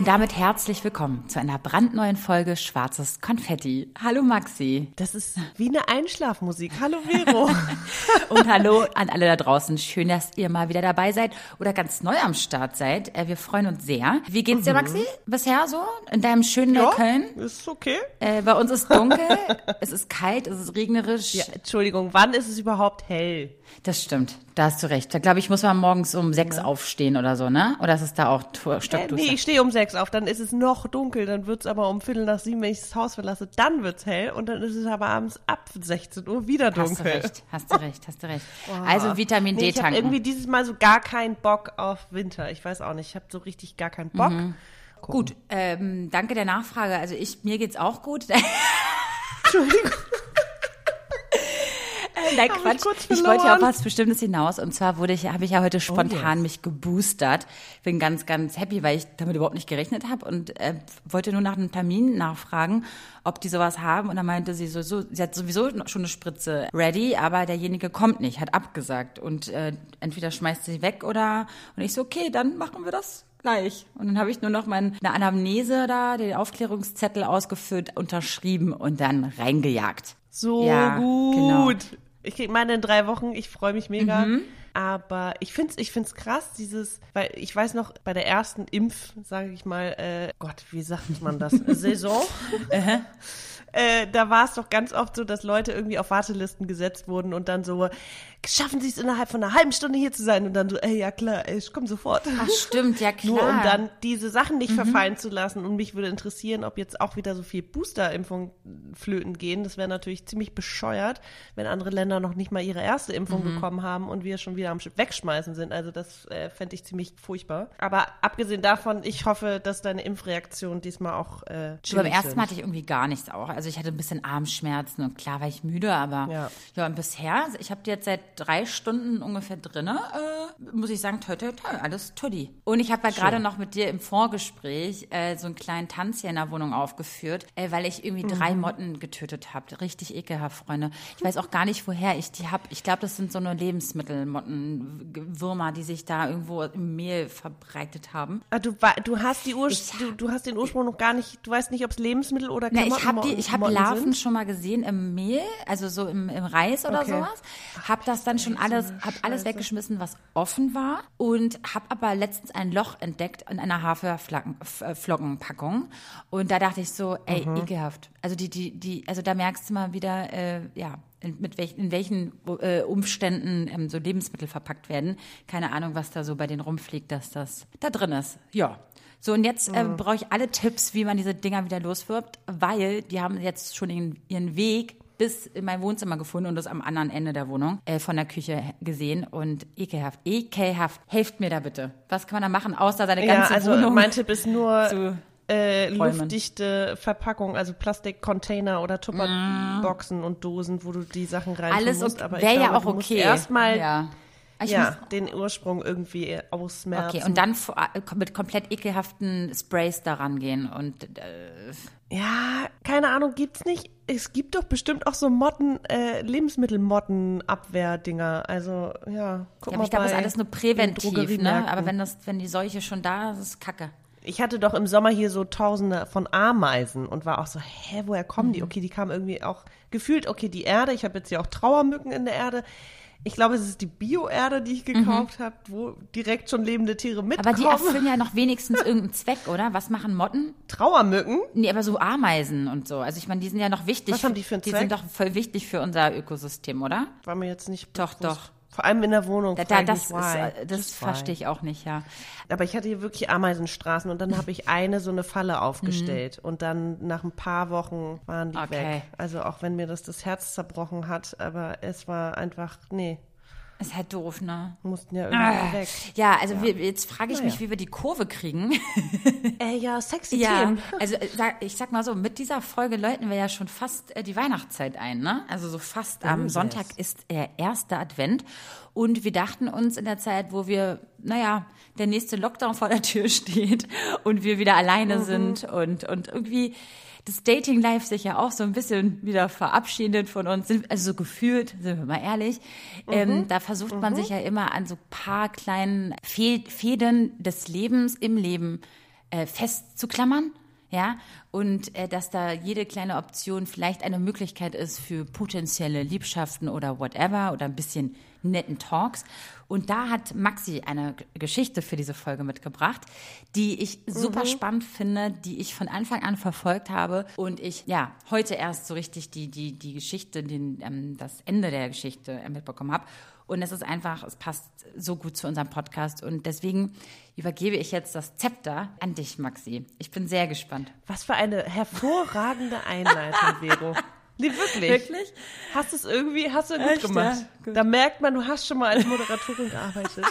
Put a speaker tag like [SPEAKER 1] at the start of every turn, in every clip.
[SPEAKER 1] Und damit herzlich willkommen zu einer brandneuen Folge Schwarzes Konfetti. Hallo Maxi.
[SPEAKER 2] Das ist wie eine Einschlafmusik. Hallo Vero.
[SPEAKER 1] und hallo an alle da draußen. Schön, dass ihr mal wieder dabei seid oder ganz neu am Start seid. Äh, wir freuen uns sehr. Wie geht's dir, mhm. Maxi? Bisher so? In deinem schönen ja, Neukölln?
[SPEAKER 2] Ist okay.
[SPEAKER 1] Äh, bei uns ist dunkel, es ist kalt, es ist regnerisch.
[SPEAKER 2] Ja, Entschuldigung, wann ist es überhaupt hell?
[SPEAKER 1] Das stimmt, da hast du recht. Da glaube ich, muss man morgens um sechs ja. aufstehen oder so, ne? Oder ist es da auch stockduster?
[SPEAKER 2] Äh, nee, ich stehe um sechs auf, dann ist es noch dunkel, dann wird es aber um Viertel nach sieben, wenn ich das Haus verlasse, dann wird es hell und dann ist es aber abends ab 16 Uhr wieder dunkel.
[SPEAKER 1] Hast du recht, hast du recht, hast du recht. Wow. Also Vitamin D nee, tanken.
[SPEAKER 2] Ich habe irgendwie dieses Mal so gar keinen Bock auf Winter. Ich weiß auch nicht, ich habe so richtig gar keinen Bock. Mhm.
[SPEAKER 1] Gut, ähm, danke der Nachfrage. Also ich, mir geht's auch gut.
[SPEAKER 2] Entschuldigung.
[SPEAKER 1] Nein, Quatsch. Ich, ich, wollte ja auf was Bestimmtes hinaus. Und zwar wurde ich, habe ich ja heute oh, spontan oh, yes. mich geboostert. Bin ganz, ganz happy, weil ich damit überhaupt nicht gerechnet habe und äh, wollte nur nach einem Termin nachfragen, ob die sowas haben. Und dann meinte sie so, so, sie hat sowieso schon eine Spritze ready, aber derjenige kommt nicht, hat abgesagt. Und äh, entweder schmeißt sie weg oder und ich so, okay, dann machen wir das gleich. Und dann habe ich nur noch meine Anamnese da, den Aufklärungszettel ausgefüllt, unterschrieben und dann reingejagt.
[SPEAKER 2] So ja, gut. Genau. Ich krieg meine in drei Wochen, ich freue mich mega. Mhm. Aber ich finde es ich find's krass, dieses, weil ich weiß noch, bei der ersten Impf, sage ich mal, äh, Gott, wie sagt man das? Saison. äh, da war es doch ganz oft so, dass Leute irgendwie auf Wartelisten gesetzt wurden und dann so, schaffen Sie es innerhalb von einer halben Stunde hier zu sein? Und dann so, ey, ja klar, ey, ich komme sofort.
[SPEAKER 1] Ach stimmt, ja klar.
[SPEAKER 2] Nur um dann diese Sachen nicht mhm. verfallen zu lassen. Und mich würde interessieren, ob jetzt auch wieder so viel Boosterimpfung flöten gehen. Das wäre natürlich ziemlich bescheuert, wenn andere Länder noch nicht mal ihre erste Impfung mhm. bekommen haben und wir schon wieder am Wegschmeißen sind. Also das äh, fände ich ziemlich furchtbar. Aber abgesehen davon, ich hoffe, dass deine Impfreaktion diesmal auch äh,
[SPEAKER 1] Beim ersten Mal hatte ich irgendwie gar nichts auch. Also ich hatte ein bisschen Armschmerzen und klar war ich müde, aber ja, ja und bisher, ich habe jetzt seit drei Stunden ungefähr drinne, äh, muss ich sagen, toi, toi, toi, alles tuddi. Und ich habe ja gerade noch mit dir im Vorgespräch äh, so einen kleinen Tanz hier in der Wohnung aufgeführt, äh, weil ich irgendwie mhm. drei Motten getötet habe. Richtig ekelhaft, Freunde. Ich weiß auch gar nicht, woher ich die habe. Ich glaube, das sind so eine Lebensmittelmotten, Würmer, die sich da irgendwo im Mehl verbreitet haben.
[SPEAKER 2] Ah, du, du hast die Ur ich, du, du hast den Ursprung noch gar nicht, du weißt nicht, ob es Lebensmittel oder
[SPEAKER 1] Na, ich habe ich habe Larven sind? schon mal gesehen im Mehl, also so im, im Reis oder okay. sowas. Hab das dann schon alles, habe alles weggeschmissen, was offen war und habe aber letztens ein Loch entdeckt in einer Haferflockenpackung und da dachte ich so, ey, mhm. ekelhaft. Also die, die, die, also da merkst du mal wieder, äh, ja, in, mit welch, in welchen äh, Umständen ähm, so Lebensmittel verpackt werden. Keine Ahnung, was da so bei denen rumfliegt, dass das da drin ist. Ja. So, und jetzt äh, brauche ich alle Tipps, wie man diese Dinger wieder loswirbt, weil die haben jetzt schon ihren, ihren Weg bis in mein Wohnzimmer gefunden und das am anderen Ende der Wohnung äh, von der Küche gesehen und ekelhaft, ekelhaft. Helft mir da bitte. Was kann man da machen, außer seine ganze
[SPEAKER 2] ja, also
[SPEAKER 1] Wohnung?
[SPEAKER 2] Mein Tipp ist nur äh, luftdichte Verpackung, also Plastikcontainer oder Tupperboxen mm. und Dosen, wo du die Sachen rein
[SPEAKER 1] Alles
[SPEAKER 2] musst.
[SPEAKER 1] Aber wäre ja auch okay.
[SPEAKER 2] Erstmal
[SPEAKER 1] ja.
[SPEAKER 2] ja, den Ursprung irgendwie ausmerzen.
[SPEAKER 1] Okay, und dann äh, mit komplett ekelhaften Sprays daran gehen und äh,
[SPEAKER 2] ja, keine Ahnung, gibt's nicht. Es gibt doch bestimmt auch so Motten, äh, Lebensmittelmotten-Abwehrdinger. Also, ja,
[SPEAKER 1] guck ja, mal. Ich glaube, das ist alles nur präventiv, ne? Aber wenn das, wenn die Seuche schon da ist, ist es Kacke.
[SPEAKER 2] Ich hatte doch im Sommer hier so tausende von Ameisen und war auch so, hä, woher kommen die? Mhm. Okay, die kamen irgendwie auch gefühlt, okay, die Erde. Ich habe jetzt ja auch Trauermücken in der Erde. Ich glaube, es ist die Bio-Erde, die ich gekauft mhm. habe, wo direkt schon lebende Tiere mitkommen.
[SPEAKER 1] Aber die erfüllen ja noch wenigstens irgendeinen Zweck, oder? Was machen Motten?
[SPEAKER 2] Trauermücken?
[SPEAKER 1] Nee, aber so Ameisen und so. Also ich meine, die sind ja noch wichtig.
[SPEAKER 2] Was haben die für einen
[SPEAKER 1] die
[SPEAKER 2] Zweck?
[SPEAKER 1] Die sind doch voll wichtig für unser Ökosystem, oder?
[SPEAKER 2] War mir jetzt nicht
[SPEAKER 1] Doch, bewusst. doch.
[SPEAKER 2] Vor allem in der Wohnung.
[SPEAKER 1] Da, da, das ist, äh, das verstehe ich auch nicht, ja.
[SPEAKER 2] Aber ich hatte hier wirklich Ameisenstraßen und dann habe ich eine so eine Falle aufgestellt mhm. und dann nach ein paar Wochen waren die okay. weg. Also auch wenn mir das das Herz zerbrochen hat, aber es war einfach, nee,
[SPEAKER 1] Ist halt doof, ne?
[SPEAKER 2] Mussten ja irgendwie ah. weg.
[SPEAKER 1] Ja, also ja. Wir, jetzt frage ich naja. mich, wie wir die Kurve kriegen.
[SPEAKER 2] äh, ja, sexy ja, Themen.
[SPEAKER 1] Also äh, ich sag mal so, mit dieser Folge läuten wir ja schon fast äh, die Weihnachtszeit ein, ne? Also so fast am oh, Sonntag yes. ist der erste Advent. Und wir dachten uns in der Zeit, wo wir, naja, der nächste Lockdown vor der Tür steht und wir wieder alleine mhm. sind und, und irgendwie das Dating Life sich ja auch so ein bisschen wieder verabschiedet von uns, also so gefühlt, sind wir mal ehrlich. Mhm. Ähm, da versucht man mhm. sich ja immer an so paar kleinen Fäden des Lebens im Leben äh, festzuklammern. Ja, und äh, dass da jede kleine Option vielleicht eine Möglichkeit ist für potenzielle Liebschaften oder whatever oder ein bisschen netten Talks. Und da hat Maxi eine Geschichte für diese Folge mitgebracht, die ich super mhm. spannend finde, die ich von Anfang an verfolgt habe und ich ja heute erst so richtig die die die Geschichte, den, ähm, das Ende der Geschichte äh, mitbekommen habe. Und es ist einfach, es passt so gut zu unserem Podcast. Und deswegen übergebe ich jetzt das Zepter an dich, Maxi. Ich bin sehr gespannt.
[SPEAKER 2] Was für eine hervorragende Einleitung, Vero. Nee, wirklich.
[SPEAKER 1] Wirklich?
[SPEAKER 2] Hast du es irgendwie, hast du gut Echt, gemacht. Ja? Gut. Da merkt man, du hast schon mal als Moderatorin gearbeitet.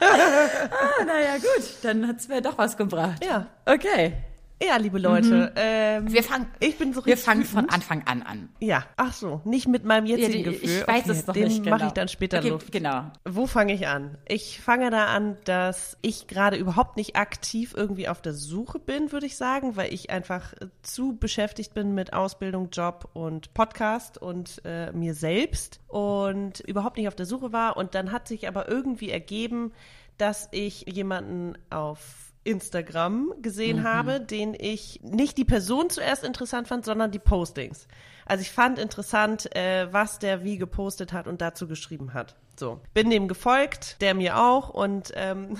[SPEAKER 1] ah, naja, gut, dann hat es mir doch was gebracht.
[SPEAKER 2] Ja.
[SPEAKER 1] Okay.
[SPEAKER 2] Ja, liebe Leute, mhm.
[SPEAKER 1] ähm, wir fangen, ich bin so Wir fangen von Anfang an an.
[SPEAKER 2] Ja, ach so, nicht mit meinem jetzigen ja, die, Gefühl.
[SPEAKER 1] Ich weiß okay, es noch nicht
[SPEAKER 2] genau. mache ich dann später okay, Luft.
[SPEAKER 1] Genau.
[SPEAKER 2] Wo fange ich an? Ich fange da an, dass ich gerade überhaupt nicht aktiv irgendwie auf der Suche bin, würde ich sagen, weil ich einfach zu beschäftigt bin mit Ausbildung, Job und Podcast und äh, mir selbst und überhaupt nicht auf der Suche war. Und dann hat sich aber irgendwie ergeben, dass ich jemanden auf Instagram gesehen mhm. habe, den ich nicht die Person zuerst interessant fand, sondern die Postings. Also ich fand interessant, äh, was der wie gepostet hat und dazu geschrieben hat. So, bin dem gefolgt, der mir auch und ähm,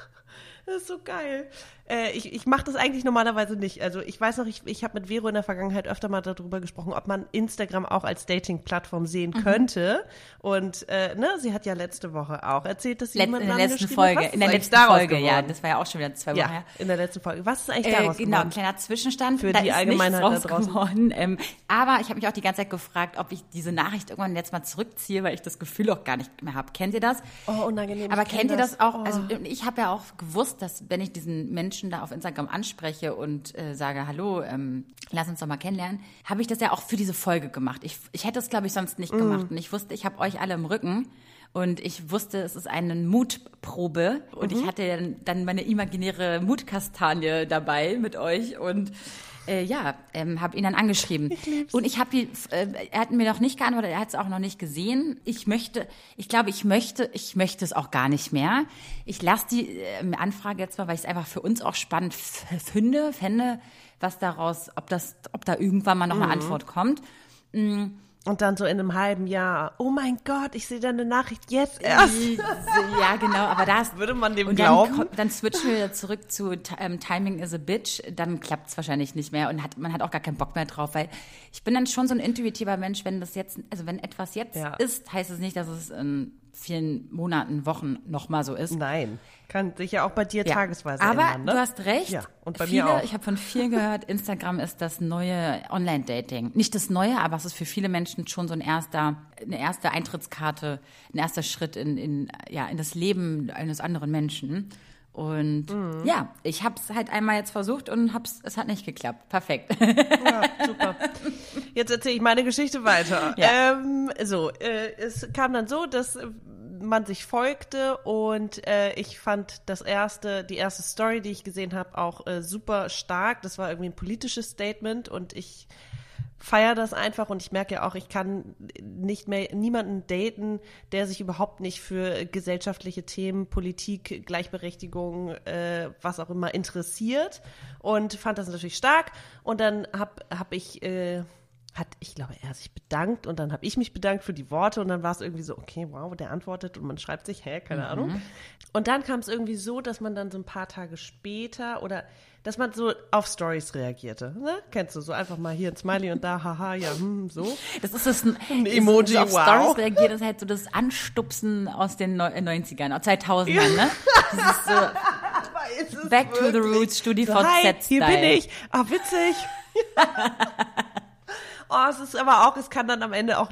[SPEAKER 2] das ist so geil. Äh, ich ich mache das eigentlich normalerweise nicht. Also ich weiß noch, ich, ich habe mit Vero in der Vergangenheit öfter mal darüber gesprochen, ob man Instagram auch als Dating-Plattform sehen mhm. könnte. Und äh, ne, sie hat ja letzte Woche auch erzählt, dass sie
[SPEAKER 1] Let
[SPEAKER 2] jemanden
[SPEAKER 1] in der letzten Folge, in der letzten Folge, ja, das war ja auch schon wieder zwei Wochen ja, her.
[SPEAKER 2] in der letzten Folge. Was ist eigentlich äh, daraus
[SPEAKER 1] äh, Genau, ein kleiner Zwischenstand.
[SPEAKER 2] Für da die Allgemeinheit da draußen.
[SPEAKER 1] Geworden. Ähm, aber ich habe mich auch die ganze Zeit gefragt, ob ich diese Nachricht irgendwann jetzt mal zurückziehe, weil ich das Gefühl auch gar nicht mehr habe. Kennt ihr das?
[SPEAKER 2] Oh, unangenehm.
[SPEAKER 1] Aber kennt ihr das, das auch? Also, oh. Also ich habe ja auch gewusst, dass wenn ich diesen Menschen da auf Instagram anspreche und äh, sage, hallo, ähm, lass uns doch mal kennenlernen, habe ich das ja auch für diese Folge gemacht. Ich, ich hätte es, glaube ich, sonst nicht mm. gemacht. Und ich wusste, ich habe euch alle im Rücken. Und ich wusste, es ist eine Mutprobe. Und mhm. ich hatte dann, meine imaginäre Mutkastanie dabei mit euch. Und äh, ja, ähm, habe ihn dann angeschrieben. Ich und ich habe die, äh, er hat mir noch nicht geantwortet, er hat es auch noch nicht gesehen. Ich möchte, ich glaube, ich möchte, ich möchte es auch gar nicht mehr. Ich lasse die äh, Anfrage jetzt mal, weil ich es einfach für uns auch spannend finde, fände, was daraus, ob das, ob da irgendwann mal noch eine mhm. Antwort kommt.
[SPEAKER 2] Mhm. Und dann so in einem halben Jahr, oh mein Gott, ich sehe deine Nachricht jetzt erst.
[SPEAKER 1] Ja, genau, aber das
[SPEAKER 2] würde man dem
[SPEAKER 1] und
[SPEAKER 2] glauben.
[SPEAKER 1] Dann, dann switchen wir zurück zu ähm, Timing is a Bitch, dann klappt es wahrscheinlich nicht mehr und hat, man hat auch gar keinen Bock mehr drauf, weil ich bin dann schon so ein intuitiver Mensch, wenn das jetzt, also wenn etwas jetzt ja. ist, heißt es nicht, dass es in vielen Monaten, Wochen noch mal so ist.
[SPEAKER 2] Nein. Kann sich ja auch bei dir
[SPEAKER 1] ja.
[SPEAKER 2] tagesweise
[SPEAKER 1] Aber
[SPEAKER 2] ändern.
[SPEAKER 1] Ne? du hast recht.
[SPEAKER 2] Ja, und bei
[SPEAKER 1] viele,
[SPEAKER 2] mir auch.
[SPEAKER 1] Ich habe von vielen gehört, Instagram ist das neue Online-Dating. Nicht das neue, aber es ist für viele Menschen schon so ein erster, eine erste Eintrittskarte, ein erster Schritt in, in, ja, in das Leben eines anderen Menschen. Und mhm. ja, ich habe es halt einmal jetzt versucht und hab's, es hat nicht geklappt. Perfekt.
[SPEAKER 2] Ja, super. Jetzt erzähle ich meine Geschichte weiter. Ja. Ähm, so, äh, es kam dann so, dass man sich folgte und äh, ich fand das erste, die erste Story, die ich gesehen habe, auch äh, super stark. Das war irgendwie ein politisches Statement und ich feiere das einfach und ich merke ja auch, ich kann nicht mehr niemanden daten, der sich überhaupt nicht für gesellschaftliche Themen, Politik, Gleichberechtigung, äh, was auch immer interessiert und fand das natürlich stark und dann habe hab ich äh, hat, ich glaube, er sich bedankt und dann habe ich mich bedankt für die Worte und dann war es irgendwie so, okay, wow, der antwortet und man schreibt sich, hä, keine mhm. Ahnung. Und dann kam es irgendwie so, dass man dann so ein paar Tage später oder dass man so auf Stories reagierte. Ne? Kennst du so einfach mal hier ein Smiley und da, haha, ja, hm, so.
[SPEAKER 1] Das ist das ein, Emoji, auf wow. Stories reagiert, das ist halt so das Anstupsen aus den 90ern, 2000ern, ja. ne? Das ist so ist Back wirklich? to the Roots, StudiVZ so,
[SPEAKER 2] Hi, hier bin ich. Ah, witzig. Oh, es ist aber auch, es kann dann am Ende auch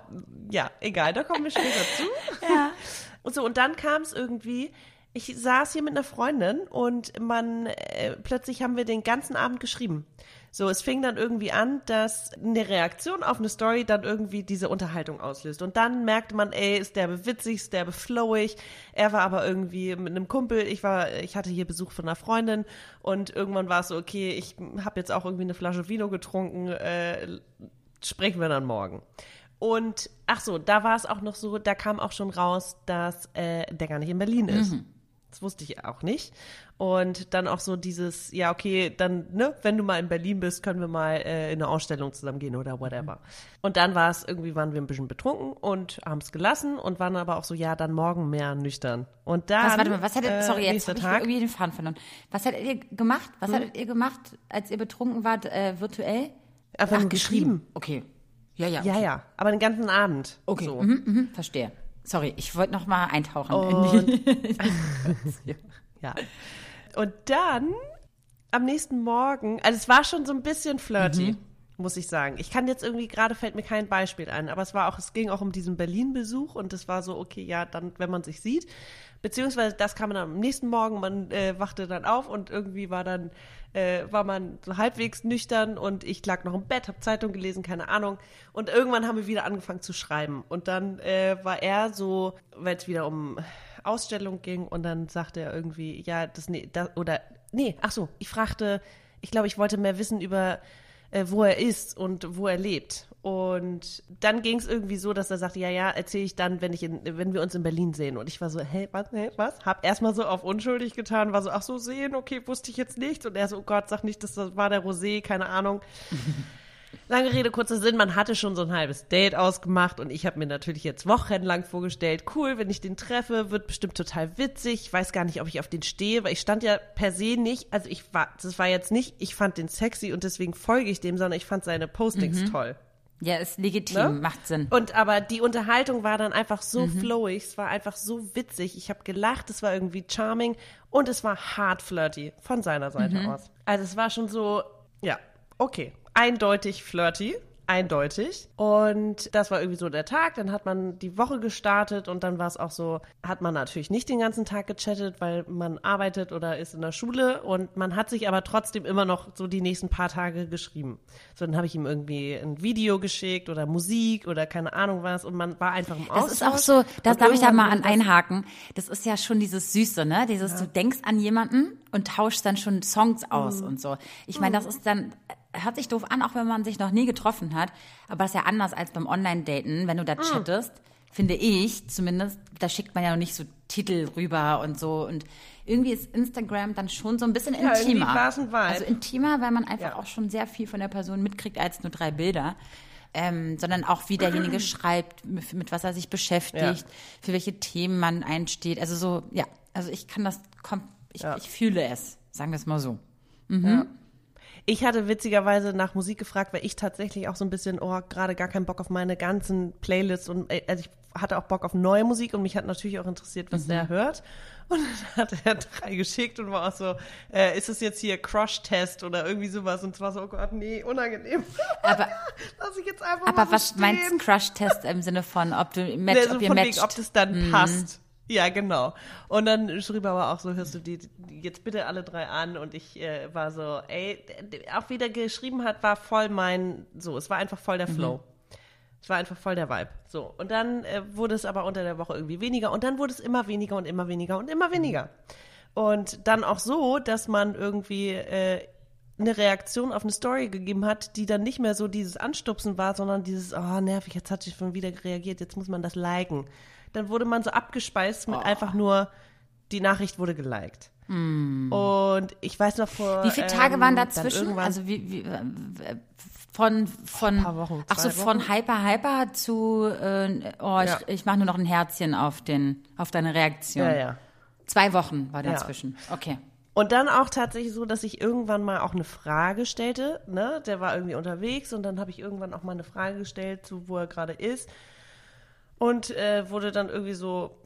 [SPEAKER 2] ja, egal, da kommen wir später zu. Ja. Und so, und dann kam es irgendwie, ich saß hier mit einer Freundin und man, äh, plötzlich haben wir den ganzen Abend geschrieben. So, es fing dann irgendwie an, dass eine Reaktion auf eine Story dann irgendwie diese Unterhaltung auslöst. Und dann merkte man, ey, ist der witzig, ist der flowig. Er war aber irgendwie mit einem Kumpel. Ich war, ich hatte hier Besuch von einer Freundin und irgendwann war es so, okay, ich habe jetzt auch irgendwie eine Flasche Vino getrunken. Äh, sprechen wir dann morgen. Und ach so, da war es auch noch so, da kam auch schon raus, dass äh, der gar nicht in Berlin ist. Mhm. Das wusste ich auch nicht. Und dann auch so dieses, ja, okay, dann, ne, wenn du mal in Berlin bist, können wir mal äh, in eine Ausstellung zusammen gehen oder whatever. Und dann war es, irgendwie waren wir ein bisschen betrunken und haben es gelassen und waren aber auch so, ja, dann morgen mehr nüchtern. Und dann.
[SPEAKER 1] Was, warte mal, was hättet, äh, sorry, jetzt habe ich irgendwie den Faden verloren. Was hättet ihr gemacht? Was hm? hättet ihr gemacht, als ihr betrunken wart, äh, virtuell?
[SPEAKER 2] Einfach Ach, geschrieben.
[SPEAKER 1] Okay. Ja, ja.
[SPEAKER 2] Okay. Ja, ja. Aber den ganzen Abend.
[SPEAKER 1] Okay. So. Mhm, mhm, verstehe. Sorry, ich wollte noch mal eintauchen. Und,
[SPEAKER 2] ja. Und dann am nächsten Morgen, also es war schon so ein bisschen flirty. Mhm. Muss ich sagen. Ich kann jetzt irgendwie, gerade fällt mir kein Beispiel ein, aber es war auch, es ging auch um diesen Berlin-Besuch und es war so, okay, ja, dann, wenn man sich sieht. Beziehungsweise das kam dann am nächsten Morgen, man äh, wachte dann auf und irgendwie war dann, äh, war man so halbwegs nüchtern und ich lag noch im Bett, hab Zeitung gelesen, keine Ahnung. Und irgendwann haben wir wieder angefangen zu schreiben. Und dann äh, war er so, weil es wieder um Ausstellung ging und dann sagte er irgendwie, ja, das, nee, das oder, nee, ach so, ich fragte, ich glaube, ich wollte mehr wissen über, äh, wo er ist und wo er lebt. Und dann ging es irgendwie so, dass er sagte, ja, ja, erzähle ich dann, wenn ich in, wenn wir uns in Berlin sehen. Und ich war so, hey, was, hey, was? Hab erstmal so auf unschuldig getan, war so, ach so, sehen, okay, wusste ich jetzt nicht. Und er so, oh Gott, sag nicht, das war der Rosé, keine Ahnung. Lange Rede, kurzer Sinn, man hatte schon so ein halbes Date ausgemacht und ich habe mir natürlich jetzt wochenlang vorgestellt, cool, wenn ich den treffe, wird bestimmt total witzig. Ich weiß gar nicht, ob ich auf den stehe, weil ich stand ja per se nicht, also ich war, das war jetzt nicht, ich fand den sexy und deswegen folge ich dem, sondern ich fand seine Postings mhm. toll.
[SPEAKER 1] Ja, ist legitim, ne? macht Sinn.
[SPEAKER 2] Und aber die Unterhaltung war dann einfach so mhm. flowig, es war einfach so witzig. Ich habe gelacht, es war irgendwie charming und es war hart flirty von seiner Seite mhm. aus. Also es war schon so, ja, okay, eindeutig flirty eindeutig. Und das war irgendwie so der Tag. Dann hat man die Woche gestartet und dann war es auch so, hat man natürlich nicht den ganzen Tag gechattet, weil man arbeitet oder ist in der Schule und man hat sich aber trotzdem immer noch so die nächsten paar Tage geschrieben. So, dann habe ich ihm irgendwie ein Video geschickt oder Musik oder keine Ahnung was und man war einfach im Austausch.
[SPEAKER 1] Das ist auch so, das darf ich da mal an einhaken. Das ist ja schon dieses Süße, ne? Dieses, ja. du denkst an jemanden und tauschst dann schon Songs aus mhm. und so. Ich meine, das ist dann hört sich doof an, auch wenn man sich noch nie getroffen hat. Aber das ist ja anders als beim Online-Daten, wenn du da ah. chattest. Finde ich zumindest, da schickt man ja noch nicht so Titel rüber und so. Und irgendwie ist Instagram dann schon so ein bisschen ja, intimer. Also intimer, weil man einfach ja. auch schon sehr viel von der Person mitkriegt als nur drei Bilder. Ähm, sondern auch wie derjenige schreibt, mit, mit, was er sich beschäftigt, ja. für welche Themen man einsteht. Also so, ja, also ich kann das, ich, ich fühle es, sagen wir es mal so. Mhm.
[SPEAKER 2] Ich hatte witzigerweise nach Musik gefragt, weil ich tatsächlich auch so ein bisschen, oh, gerade gar keinen Bock auf meine ganzen Playlists und äh, also ich hatte auch Bock auf neue Musik und mich hat natürlich auch interessiert, was mhm. der hört. Und dann hat er drei geschickt und war auch so, äh, ist es jetzt hier Crush-Test oder irgendwie sowas? Und zwar so, oh Gott, nee, unangenehm.
[SPEAKER 1] Aber, Lass ich jetzt einfach aber was stehen. meinst Crush-Test im Sinne von, ob du match,
[SPEAKER 2] nee, so ob ihr matcht? Wegen, ob das dann mhm. passt. Ja, genau. Und dann schrieb er aber auch so, hörst du die, die jetzt bitte alle drei an und ich äh, war so, ey, auch wie der geschrieben hat, war voll mein, so, es war einfach voll der mhm. Flow. Mhm. Es war einfach voll der Vibe. So. Und dann äh, wurde es aber unter der Woche irgendwie weniger und dann wurde es immer weniger und immer weniger und immer weniger. Und dann auch so, dass man irgendwie äh, eine Reaktion auf eine Story gegeben hat, die dann nicht mehr so dieses Anstupsen war, sondern dieses, oh, nervig, jetzt hat sie schon wieder reagiert, jetzt muss man das liken dann wurde man so abgespeist mit oh. einfach nur, die Nachricht wurde geliked. Mm. Und ich weiß noch vor.
[SPEAKER 1] Wie viele Tage ähm, waren dazwischen? Also wie, wie äh, von von
[SPEAKER 2] Ein paar Wochen,
[SPEAKER 1] ach so
[SPEAKER 2] Wochen.
[SPEAKER 1] von hyper hyper zu äh, oh ich, ja. ich mache nur noch ein Herzchen auf den auf deine Reaktion.
[SPEAKER 2] Ja, ja.
[SPEAKER 1] Zwei Wochen war dazwischen. Ja. Okay.
[SPEAKER 2] Und dann auch tatsächlich so, dass ich irgendwann mal auch eine Frage stellte. Ne? Der war irgendwie unterwegs und dann habe ich irgendwann auch mal eine Frage gestellt, zu wo er gerade ist und äh, wurde dann irgendwie so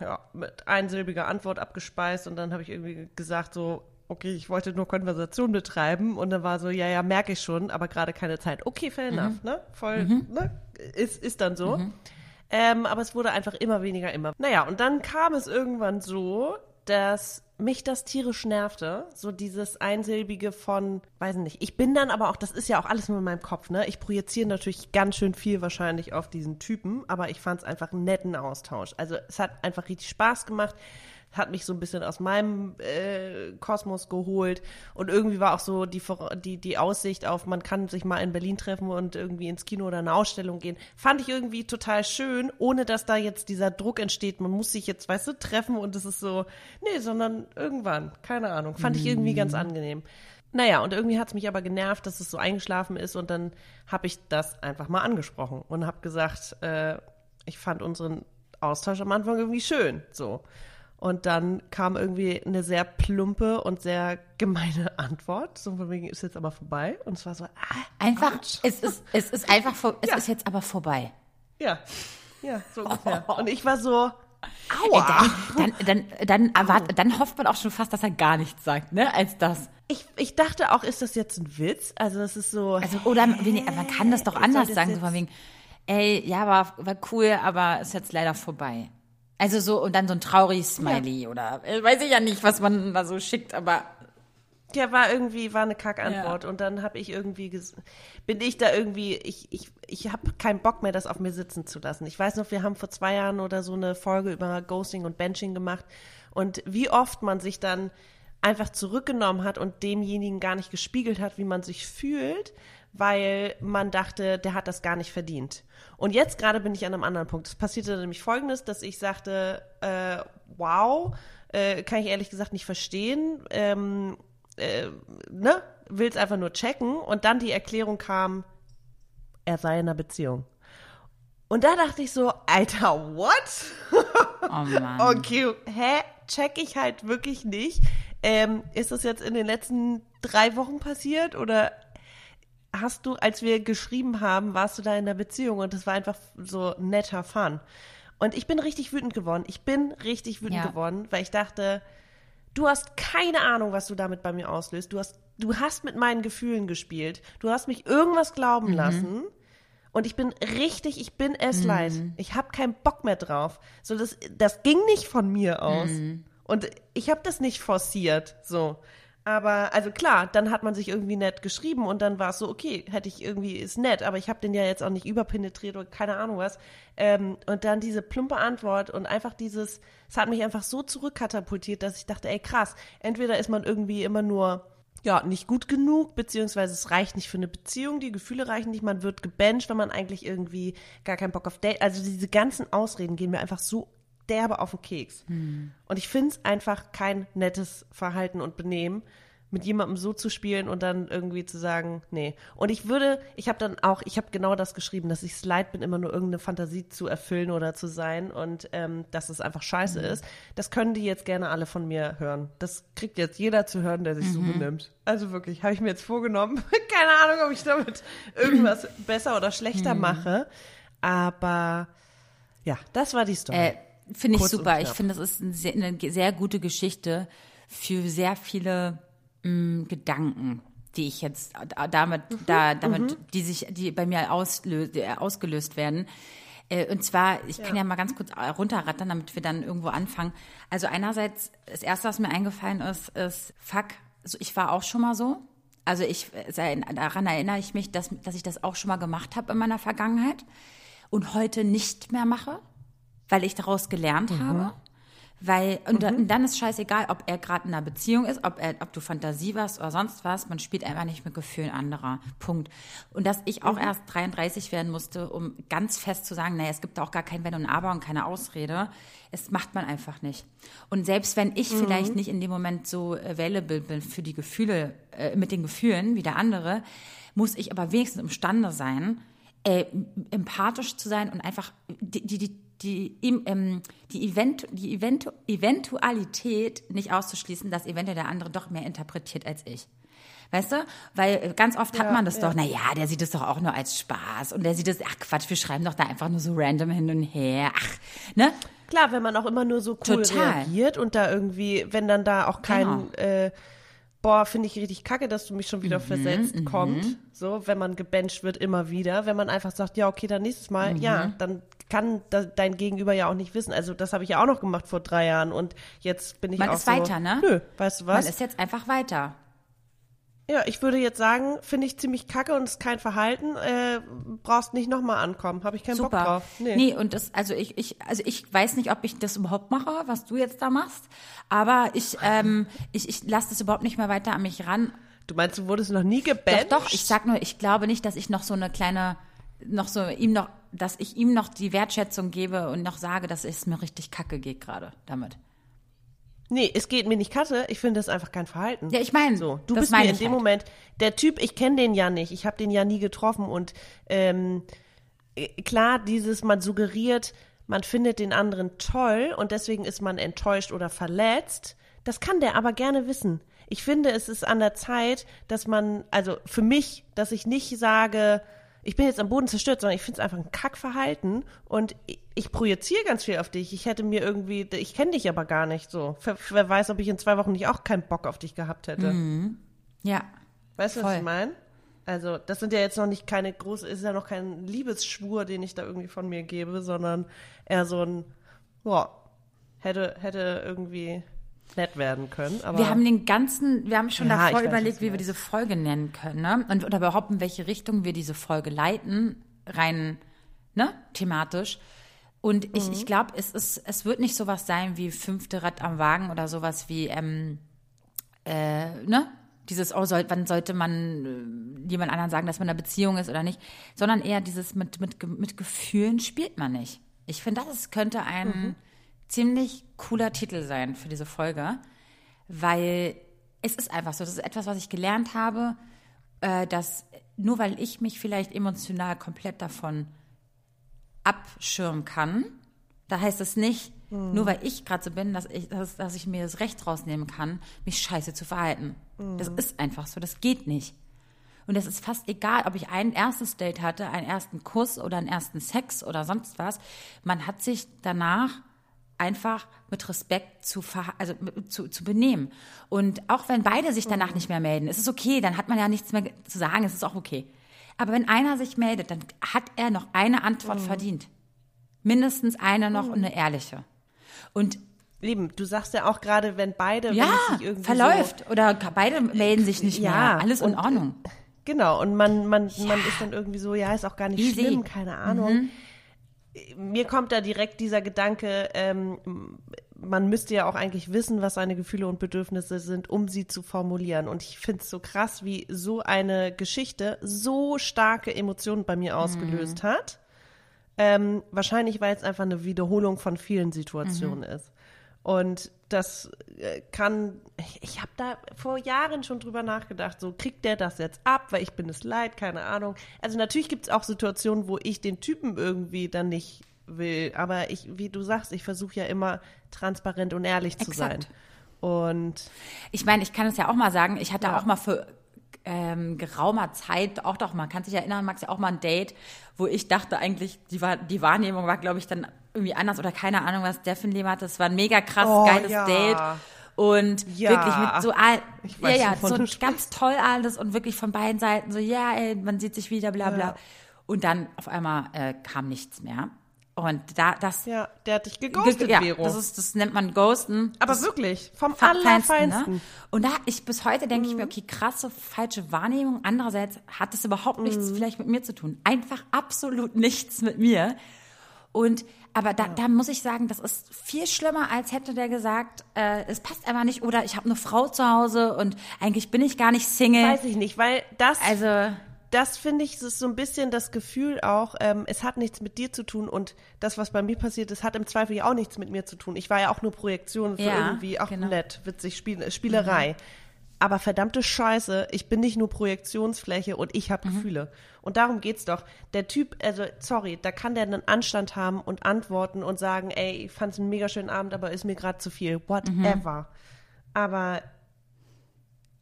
[SPEAKER 2] ja, mit einsilbiger Antwort abgespeist und dann habe ich irgendwie gesagt so, okay, ich wollte nur Konversation betreiben und dann war so, ja, ja, merke ich schon, aber gerade keine Zeit. Okay, fair mhm. enough, ne? Voll, mhm. ne? Ist, ist dann so. Mhm. Ähm, aber es wurde einfach immer weniger, immer. Naja, und dann kam es irgendwann so, dass mich das tierisch nervte. So dieses Einsilbige von, weiß nicht. Ich bin dann aber auch, das ist ja auch alles nur in meinem Kopf, ne? Ich projiziere natürlich ganz schön viel wahrscheinlich auf diesen Typen, aber ich fand es einfach einen netten Austausch. Also es hat einfach richtig Spaß gemacht hat mich so ein bisschen aus meinem äh, Kosmos geholt. Und irgendwie war auch so die, die, die Aussicht auf, man kann sich mal in Berlin treffen und irgendwie ins Kino oder eine Ausstellung gehen, fand ich irgendwie total schön, ohne dass da jetzt dieser Druck entsteht, man muss sich jetzt, weißt du, treffen und es ist so, nee, sondern irgendwann, keine Ahnung, fand ich irgendwie ganz mhm. angenehm. Naja, und irgendwie hat es mich aber genervt, dass es so eingeschlafen ist und dann habe ich das einfach mal angesprochen und habe gesagt, äh, ich fand unseren Austausch am Anfang irgendwie schön, so. Und dann kam irgendwie eine sehr plumpe und sehr gemeine Antwort. So von wegen ist jetzt aber vorbei. Und es war so, ah,
[SPEAKER 1] einfach, es ist, es ist einfach, es ja. ist jetzt aber vorbei.
[SPEAKER 2] Ja, ja, so ungefähr. Oh. Und ich war so, Aua.
[SPEAKER 1] Dann, dann, dann, dann, erwart, dann hofft man auch schon fast, dass er gar nichts sagt, ne, als das.
[SPEAKER 2] Ich, ich dachte auch, ist das jetzt ein Witz? Also das ist so.
[SPEAKER 1] Also oder man kann das doch anders sagen, so von wegen, ey, ja, war, war cool, aber ist jetzt leider vorbei. Also so, und dann so ein trauriges Smiley ja. oder äh, weiß ich ja nicht, was man da so schickt, aber.
[SPEAKER 2] Ja, war irgendwie, war eine Kackantwort. Ja. Und dann habe ich irgendwie, bin ich da irgendwie, ich, ich, ich habe keinen Bock mehr, das auf mir sitzen zu lassen. Ich weiß noch, wir haben vor zwei Jahren oder so eine Folge über Ghosting und Benching gemacht. Und wie oft man sich dann einfach zurückgenommen hat und demjenigen gar nicht gespiegelt hat, wie man sich fühlt, weil man dachte, der hat das gar nicht verdient. Und jetzt gerade bin ich an einem anderen Punkt. Es passierte nämlich folgendes, dass ich sagte, äh, wow, äh, kann ich ehrlich gesagt nicht verstehen, ähm, äh, ne, will es einfach nur checken. Und dann die Erklärung kam, er sei in einer Beziehung. Und da dachte ich so, Alter, what? Oh Mann. okay, hä? Check ich halt wirklich nicht. Ähm, ist das jetzt in den letzten drei Wochen passiert oder hast du, als wir geschrieben haben, warst du da in der Beziehung und das war einfach so netter Fun. Und ich bin richtig wütend geworden. Ich bin richtig wütend ja. geworden, weil ich dachte, du hast keine Ahnung, was du damit bei mir auslöst. Du hast, du hast mit meinen Gefühlen gespielt. Du hast mich irgendwas glauben mhm. lassen. Und ich bin richtig, ich bin es mhm. leid. Ich habe keinen Bock mehr drauf. So, das, das ging nicht von mir aus. Mhm. Und ich habe das nicht forciert. So. Aber, also klar, dann hat man sich irgendwie nett geschrieben und dann war es so, okay, hätte ich irgendwie, ist nett, aber ich habe den ja jetzt auch nicht überpenetriert oder keine Ahnung was. Ähm, und dann diese plumpe Antwort und einfach dieses, es hat mich einfach so zurückkatapultiert, dass ich dachte, ey krass, entweder ist man irgendwie immer nur ja, nicht gut genug, beziehungsweise es reicht nicht für eine Beziehung, die Gefühle reichen nicht, man wird gebencht, wenn man eigentlich irgendwie gar keinen Bock auf Date, also diese ganzen Ausreden gehen mir einfach so derbe auf den Keks. Hm. Und ich finde es einfach kein nettes Verhalten und Benehmen, mit jemandem so zu spielen und dann irgendwie zu sagen, nee. Und ich würde, ich habe dann auch, ich habe genau das geschrieben, dass ich es leid bin, immer nur irgendeine Fantasie zu erfüllen oder zu sein und ähm, dass es einfach scheiße mhm. ist. Das können die jetzt gerne alle von mir hören. Das kriegt jetzt jeder zu hören, der sich mhm. so benimmt. Also wirklich, habe ich mir jetzt vorgenommen. Keine Ahnung, ob ich damit irgendwas besser oder schlechter mhm. mache. Aber ja, das war die Story. Äh,
[SPEAKER 1] Finde ich super. Ich finde, das ist eine sehr, eine sehr, gute Geschichte für sehr viele mh, mm, Gedanken, die ich jetzt damit, mhm. da, damit, mhm. die sich, die bei mir auslöst, ausgelöst werden. Äh, und zwar, ich ja. kann ja mal ganz kurz runterrattern, damit wir dann irgendwo anfangen. Also einerseits, das erste, was mir eingefallen ist, ist, fuck, ich war auch schon mal so. Also ich, daran erinnere ich mich, dass, dass ich das auch schon mal gemacht habe in meiner Vergangenheit und heute nicht mehr mache weil ich daraus gelernt mhm. habe. Weil, und, mhm. dann ist scheißegal, ob er gerade in einer Beziehung ist, ob, er, ob du Fantasie warst oder sonst was, man spielt einfach nicht mit Gefühlen anderer. Punkt. Und dass ich auch mhm. erst 33 werden musste, um ganz fest zu sagen, naja, es gibt auch gar kein Wenn und Aber und keine Ausrede. Es macht man einfach nicht. Und selbst wenn ich mhm. vielleicht nicht in dem Moment so available bin für die Gefühle, äh, mit den Gefühlen wie der andere, muss ich aber wenigstens imstande sein, äh, empathisch zu sein und einfach die, die, die die, ähm, die, Event, die Event, Eventualität nicht auszuschließen, dass eventuell der andere doch mehr interpretiert als ich. Weißt du? Weil ganz oft ja, hat man das ja. doch, na ja, der sieht es doch auch nur als Spaß und der sieht es, ach Quatsch, wir schreiben doch da einfach nur so random hin und her. Ach, ne?
[SPEAKER 2] Klar, wenn man auch immer nur so cool Total. reagiert und da irgendwie, wenn dann da auch kein, genau. äh, boah, finde ich richtig kacke, dass du mich schon wieder
[SPEAKER 1] Mhm,
[SPEAKER 2] versetzt, kommt. So, wenn man gebencht wird, immer wieder. Wenn man einfach sagt, ja, okay, dann nächstes Mal,
[SPEAKER 1] Mhm.
[SPEAKER 2] ja, dann kann da, dein Gegenüber ja auch nicht wissen. Also, das habe ich ja auch noch gemacht vor drei Jahren und jetzt bin ich
[SPEAKER 1] Man
[SPEAKER 2] auch
[SPEAKER 1] ist
[SPEAKER 2] so,
[SPEAKER 1] weiter, ne?
[SPEAKER 2] Nö, weißt du
[SPEAKER 1] Man
[SPEAKER 2] was?
[SPEAKER 1] ist jetzt einfach weiter.
[SPEAKER 2] Ja, ich würde jetzt sagen, finde ich ziemlich kacke und ist kein Verhalten. Äh, brauchst nicht nochmal ankommen. Habe ich keinen Bock
[SPEAKER 1] Super.
[SPEAKER 2] drauf.
[SPEAKER 1] Nee. und das, also ich, ich, also ich weiß nicht, ob ich das überhaupt mache, was du jetzt da machst. Aber ich, ähm, ich, ich lasse das überhaupt nicht mehr weiter an mich ran.
[SPEAKER 2] Du meinst, du wurdest noch nie
[SPEAKER 1] Doch,
[SPEAKER 2] gebannt?
[SPEAKER 1] doch, ich sag nur, ich glaube nicht, dass ich noch so eine kleine, noch so ihm noch, dass ich ihm noch die Wertschätzung gebe und noch sage, dass es mir richtig kacke geht gerade damit.
[SPEAKER 2] Nee, es geht mir nicht Katte. Ich finde das einfach kein Verhalten.
[SPEAKER 1] Ja, ich meine,
[SPEAKER 2] So, du
[SPEAKER 1] das
[SPEAKER 2] bist mir in dem
[SPEAKER 1] halt.
[SPEAKER 2] Moment, der Typ, ich kenne den ja nicht, ich habe den ja nie getroffen und ähm, äh, klar, dieses, man suggeriert, man findet den anderen toll und deswegen ist man enttäuscht oder verletzt, das kann der aber gerne wissen. Ich finde, es ist an der Zeit, dass man, also für mich, dass ich nicht sage, ich bin jetzt am Boden zerstört, sondern ich finde es einfach ein Kackverhalten und ich, ich projiziere ganz viel auf dich. Ich hätte mir irgendwie, ich kenne dich aber gar nicht so. Wer, wer weiß, ob ich in zwei Wochen nicht auch keinen Bock auf dich gehabt hätte.
[SPEAKER 1] Ja.
[SPEAKER 2] Weißt du, was ich meine? Also, das sind ja jetzt noch nicht keine große, ist ja noch kein Liebesschwur, den ich da irgendwie von mir gebe, sondern eher so ein, boah, hätte, hätte irgendwie nett werden können. Aber
[SPEAKER 1] Wir haben den ganzen, wir haben schon
[SPEAKER 2] Ja,
[SPEAKER 1] davor
[SPEAKER 2] weiß,
[SPEAKER 1] überlegt, wie wir diese Folge nennen können, ne? Und oder überhaupt in welche Richtung wir diese Folge leiten, rein, ne, thematisch. Und ich,
[SPEAKER 2] Mhm.
[SPEAKER 1] ich glaube, es ist, es wird nicht sowas sein wie fünfte Rad am Wagen oder sowas wie, ähm, äh, ne? Dieses, oh, soll, wann sollte man äh, jemand anderen sagen, dass man in einer Beziehung ist oder nicht, sondern eher dieses mit, mit, mit Gefühlen spielt man nicht. Ich finde, das könnte ein
[SPEAKER 2] Mhm.
[SPEAKER 1] Ziemlich cooler Titel sein für diese Folge, weil es ist einfach so, das ist etwas, was ich gelernt habe, äh, dass nur weil ich mich vielleicht emotional komplett davon abschirmen kann, da heißt es nicht, nur weil ich gerade so bin, dass ich, dass, dass ich mir das Recht rausnehmen kann, mich scheiße zu verhalten. Das ist einfach so, das geht nicht. Und es ist fast egal, ob ich ein erstes Date hatte, einen ersten Kuss oder einen ersten Sex oder sonst was. Man hat sich danach einfach mit Respekt zu, also zu, zu benehmen. Und auch wenn beide sich danach nicht mehr melden, ist es okay, dann hat man ja nichts mehr zu sagen, es ist auch okay. Aber wenn einer sich meldet, dann hat er noch eine Antwort verdient. Mindestens eine noch und eine ehrliche. Und
[SPEAKER 2] Lieben, du sagst ja auch gerade, wenn beide wenn
[SPEAKER 1] ja,
[SPEAKER 2] es sich irgendwie
[SPEAKER 1] verläuft. Oder beide melden sich nicht
[SPEAKER 2] Ja,
[SPEAKER 1] mehr. Alles in
[SPEAKER 2] und-
[SPEAKER 1] Ordnung.
[SPEAKER 2] So, genau, und man, man, man ist dann irgendwie so, ja, ist auch gar nicht
[SPEAKER 1] Easy. Mhm.
[SPEAKER 2] schlimm, keine Ahnung. Mir kommt da direkt dieser Gedanke, ähm, man müsste ja auch eigentlich wissen, was seine Gefühle und Bedürfnisse sind, um sie zu formulieren. Und ich finde es so krass, wie so eine Geschichte so starke Emotionen bei mir ausgelöst hat. Ähm, wahrscheinlich, weil es einfach eine Wiederholung von vielen Situationen ist. Und das äh, kann, ich, habe da vor Jahren schon drüber nachgedacht, so kriegt der das jetzt ab, weil ich bin es leid, keine Ahnung. Also natürlich gibt es auch Situationen, wo ich den Typen irgendwie dann nicht will, aber ich, wie du sagst, ich versuche ja immer transparent und ehrlich zu
[SPEAKER 1] Exakt.
[SPEAKER 2] sein. Und
[SPEAKER 1] Ich meine, ich kann es ja auch mal sagen, ich hatte
[SPEAKER 2] Ja.
[SPEAKER 1] auch mal für ähm, geraumer Zeit, auch doch mal, kann sich erinnern, Max, ja auch mal ein Date, wo ich dachte eigentlich, die, war, die Wahrnehmung war, glaube ich, dann irgendwie anders oder keine Ahnung, was der für ein Leben hatte. Es war ein mega krass
[SPEAKER 2] Oh,
[SPEAKER 1] geiles
[SPEAKER 2] ja.
[SPEAKER 1] Date. Und
[SPEAKER 2] Ja.
[SPEAKER 1] wirklich mit so all,
[SPEAKER 2] Ich
[SPEAKER 1] ja, ja, so ganz toll alles und wirklich von beiden Seiten so, ja, ey, man sieht sich wieder, bla bla.
[SPEAKER 2] Ja.
[SPEAKER 1] Und dann auf einmal äh, kam nichts mehr. Und da, das,
[SPEAKER 2] ja, der hat dich geghostet,
[SPEAKER 1] ja,
[SPEAKER 2] Vero.
[SPEAKER 1] das ist, das nennt man Ghosten.
[SPEAKER 2] aber
[SPEAKER 1] das,
[SPEAKER 2] wirklich, vom Allerfeinsten.
[SPEAKER 1] Ne? Und da ich bis heute denke
[SPEAKER 2] Mhm.
[SPEAKER 1] ich mir, okay, krasse falsche Wahrnehmung. Andererseits hat es überhaupt
[SPEAKER 2] Mhm.
[SPEAKER 1] nichts vielleicht mit mir zu tun. Einfach absolut nichts mit mir. Und aber da, da muss ich sagen, das ist viel schlimmer, als hätte der gesagt, äh, es passt einfach nicht oder ich habe eine Frau zu Hause und eigentlich bin ich gar nicht Single.
[SPEAKER 2] Weiß ich nicht, weil das
[SPEAKER 1] Also
[SPEAKER 2] das finde ich, es ist so ein bisschen das Gefühl auch, ähm, es hat nichts mit dir zu tun und das, was bei mir passiert ist, hat im Zweifel ja auch nichts mit mir zu tun. Ich war ja auch nur Projektion für
[SPEAKER 1] Ja,
[SPEAKER 2] irgendwie, ach
[SPEAKER 1] genau.
[SPEAKER 2] nett, witzig, Spiel, Spielerei. Aber verdammte Scheiße, ich bin nicht nur Projektionsfläche und ich habe Gefühle. Und darum geht's doch. Der Typ, also sorry, da kann der einen Anstand haben und antworten und sagen, ey, ich fand's einen mega schönen Abend, aber ist mir gerade zu viel. Whatever. Aber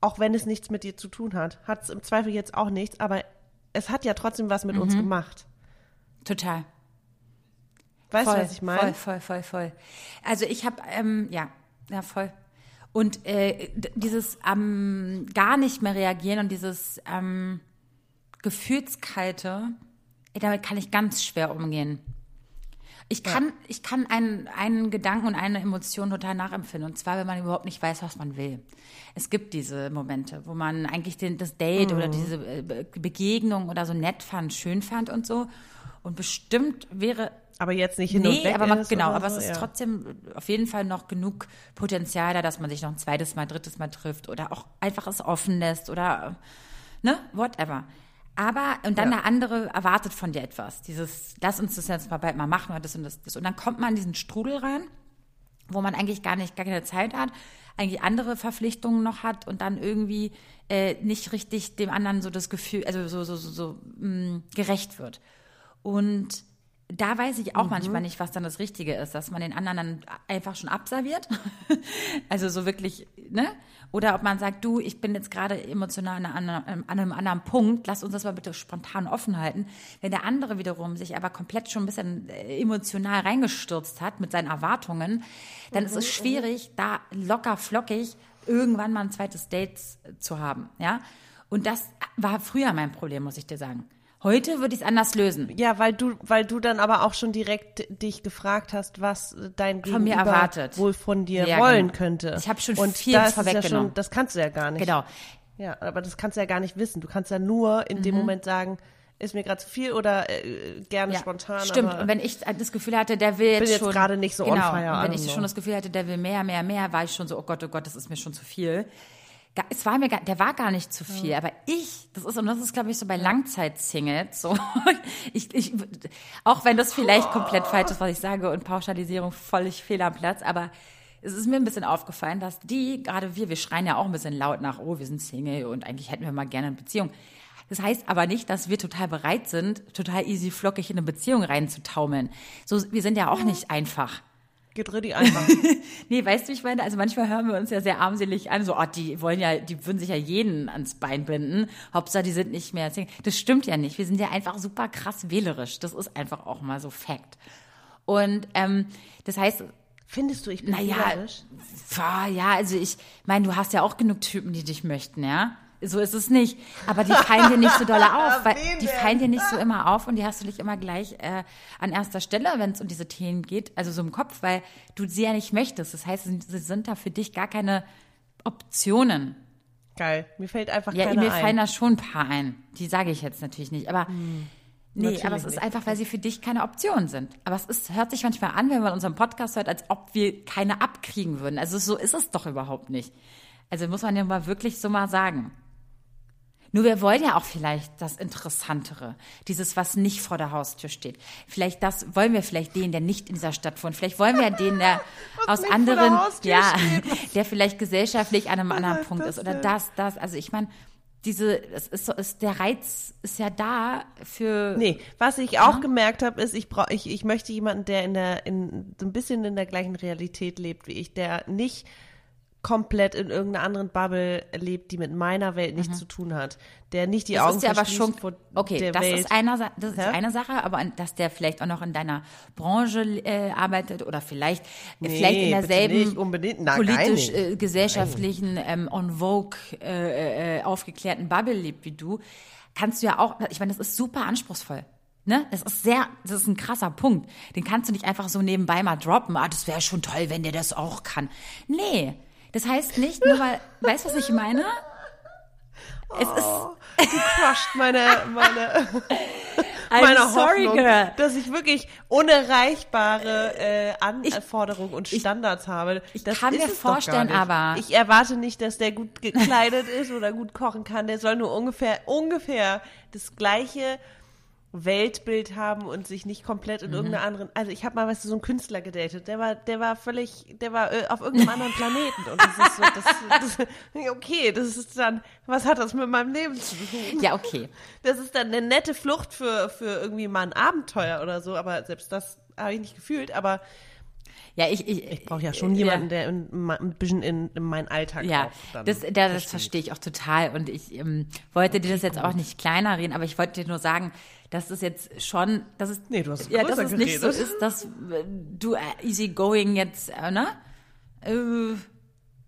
[SPEAKER 2] auch wenn es nichts mit dir zu tun hat, hat es im Zweifel jetzt auch nichts, aber es hat ja trotzdem was mit uns gemacht.
[SPEAKER 1] total.
[SPEAKER 2] Weißt
[SPEAKER 1] voll,
[SPEAKER 2] du, was ich meine?
[SPEAKER 1] Voll, voll, voll, voll. Also ich habe, ähm, ja, ja, voll. Und äh, dieses ähm, gar nicht mehr reagieren und dieses ähm, Gefühlskalte, damit kann ich ganz schwer umgehen. Ich kann, ja. ich kann einen, einen Gedanken und eine Emotion total nachempfinden. Und zwar, wenn man überhaupt nicht weiß, was man will. Es gibt diese Momente, wo man eigentlich den, das Date mhm. oder diese äh, Begegnung oder so nett fand, schön fand und so. Und bestimmt wäre.
[SPEAKER 2] Aber jetzt nicht hin
[SPEAKER 1] nee,
[SPEAKER 2] und weg
[SPEAKER 1] aber man, genau, aber so, es ist ja. trotzdem auf jeden Fall noch genug Potenzial da, dass man sich noch ein zweites Mal, drittes Mal trifft oder auch einfach es offen lässt oder ne, whatever. Aber, und dann ja. der andere erwartet von dir etwas. Dieses, lass uns das jetzt mal bald mal machen oder das und das, das. Und dann kommt man in diesen Strudel rein, wo man eigentlich gar nicht, gar keine Zeit hat, eigentlich andere Verpflichtungen noch hat und dann irgendwie äh, nicht richtig dem anderen so das Gefühl, also so, so, so, so mh, mm, gerecht wird. Und da weiß ich auch mhm. manchmal nicht, was dann das Richtige ist, dass man den anderen dann einfach schon abserviert. also so wirklich, ne? Oder ob man sagt, du, ich bin jetzt gerade emotional an einem, an einem anderen Punkt, lass uns das mal bitte spontan offen halten. Wenn der andere wiederum sich aber komplett schon ein bisschen äh, emotional reingestürzt hat mit seinen Erwartungen, dann mhm. ist es mhm. schwierig, da locker flockig irgendwann mal ein zweites Date zu haben, ja? Und das war früher mein Problem, muss ich dir sagen. Heute würde ich es anders lösen.
[SPEAKER 2] Ja, weil du, weil du dann aber auch schon direkt dich gefragt hast, was dein
[SPEAKER 1] von mir erwartet.
[SPEAKER 2] wohl von dir ja, wollen genau. könnte.
[SPEAKER 1] Ich habe schon Und viel das vorweggenommen. Ja schon,
[SPEAKER 2] das kannst du ja gar nicht.
[SPEAKER 1] Genau.
[SPEAKER 2] Ja, aber das kannst du ja gar nicht wissen. Du kannst ja nur in mhm. dem Moment sagen, ist mir gerade zu viel oder äh, gerne ja, spontan.
[SPEAKER 1] Stimmt. Und wenn ich das Gefühl hatte, der will jetzt,
[SPEAKER 2] bin jetzt gerade nicht so genau, on
[SPEAKER 1] fire. Wenn ich schon das Gefühl hatte, der will mehr, mehr, mehr, war ich schon so, oh Gott, oh Gott, das ist mir schon zu viel es war mir, gar, der war gar nicht zu viel, ja. aber ich, das ist, und das ist, glaube ich, so bei Langzeitsingles, so, ich, ich, auch wenn das vielleicht komplett falsch ist, was ich sage und Pauschalisierung völlig fehl am Platz, aber es ist mir ein bisschen aufgefallen, dass die, gerade wir, wir schreien ja auch ein bisschen laut nach, oh, wir sind Single und eigentlich hätten wir mal gerne eine Beziehung. Das heißt aber nicht, dass wir total bereit sind, total easy flockig in eine Beziehung reinzutaumeln. So, wir sind ja auch nicht einfach.
[SPEAKER 2] Geht richtig einfach.
[SPEAKER 1] nee, weißt du, ich meine, also manchmal hören wir uns ja sehr armselig an, so, oh, die wollen ja, die würden sich ja jeden ans Bein binden. Hauptsache, die sind nicht mehr. Das stimmt ja nicht. Wir sind ja einfach super krass wählerisch. Das ist einfach auch mal so Fakt. Und ähm, das heißt,
[SPEAKER 2] Findest du, ich bin
[SPEAKER 1] naja, wählerisch? Ja, also ich meine, du hast ja auch genug Typen, die dich möchten, ja? So ist es nicht. Aber die fallen dir nicht so doll auf, weil die fallen dir nicht so immer auf und die hast du nicht immer gleich äh, an erster Stelle, wenn es um diese Themen geht, also so im Kopf, weil du sie ja nicht möchtest. Das heißt, sie sind da für dich gar keine Optionen.
[SPEAKER 2] Geil. Mir fällt einfach
[SPEAKER 1] ja,
[SPEAKER 2] keine
[SPEAKER 1] mir fallen da schon ein paar ein. Die sage ich jetzt natürlich nicht. Aber hm. Nee, Natürlich aber es ist nicht. einfach, weil sie für dich keine Option sind. Aber es ist, hört sich manchmal an, wenn man unseren Podcast hört, als ob wir keine abkriegen würden. Also so ist es doch überhaupt nicht. Also muss man ja mal wirklich so mal sagen. Nur wir wollen ja auch vielleicht das Interessantere, dieses, was nicht vor der Haustür steht. Vielleicht das wollen wir vielleicht den, der nicht in dieser Stadt wohnt. Vielleicht wollen wir den, der aus anderen, ja, der vielleicht gesellschaftlich an einem anderen Punkt ist oder das, das. Also ich meine, diese, es ist so, ist, der Reiz ist ja da für.
[SPEAKER 2] Nee, was ich auch ja? gemerkt habe, ist, ich brauche, ich, ich möchte jemanden, der in der, in, so ein bisschen in der gleichen Realität lebt wie ich, der nicht komplett in irgendeiner anderen Bubble lebt, die mit meiner Welt nichts mhm. zu tun hat, der nicht die
[SPEAKER 1] das
[SPEAKER 2] Augen
[SPEAKER 1] ist ja
[SPEAKER 2] aber
[SPEAKER 1] schon okay, das Welt. ist einer das ist ja? eine Sache, aber dass der vielleicht auch noch in deiner Branche äh, arbeitet oder vielleicht nee, vielleicht in derselben
[SPEAKER 2] Na,
[SPEAKER 1] politisch äh, gesellschaftlichen ähm, on vogue äh, äh, aufgeklärten Bubble lebt wie du, kannst du ja auch, ich meine, das ist super anspruchsvoll. Ne? Das ist sehr, das ist ein krasser Punkt. Den kannst du nicht einfach so nebenbei mal droppen. Ah, das wäre schon toll, wenn der das auch kann. Nee, das heißt nicht, nur weil, weißt du, was ich meine?
[SPEAKER 2] Es ist. Oh, du crushed meine, meine,
[SPEAKER 1] I'm meine sorry, Hoffnung, girl.
[SPEAKER 2] dass ich wirklich unerreichbare äh, Anforderungen und Standards
[SPEAKER 1] ich,
[SPEAKER 2] habe.
[SPEAKER 1] Ich das kann mir vorstellen, aber
[SPEAKER 2] ich erwarte nicht, dass der gut gekleidet ist oder gut kochen kann. Der soll nur ungefähr ungefähr das gleiche Weltbild haben und sich nicht komplett in mhm. irgendeiner anderen. Also ich habe mal, weißt du, so einen Künstler gedatet, der war, der war völlig, der war äh, auf irgendeinem anderen Planeten. Und das ist so, das, das, okay, das ist dann, was hat das mit meinem Leben zu tun?
[SPEAKER 1] Ja, okay.
[SPEAKER 2] Das ist dann eine nette Flucht für, für irgendwie mal ein Abenteuer oder so, aber selbst das habe ich nicht gefühlt, aber
[SPEAKER 1] ja, ich, ich,
[SPEAKER 2] ich brauche ja schon jemanden, der in, ein bisschen in, in meinen Alltag
[SPEAKER 1] Ja, das, das, das verstehe ich auch total. Und ich ähm, wollte dir das jetzt auch nicht kleiner reden, aber ich wollte dir nur sagen, dass es jetzt schon, dass es,
[SPEAKER 2] nee, du hast
[SPEAKER 1] ja, dass es nicht so ist, dass du äh, easy going jetzt, äh, ne? Äh,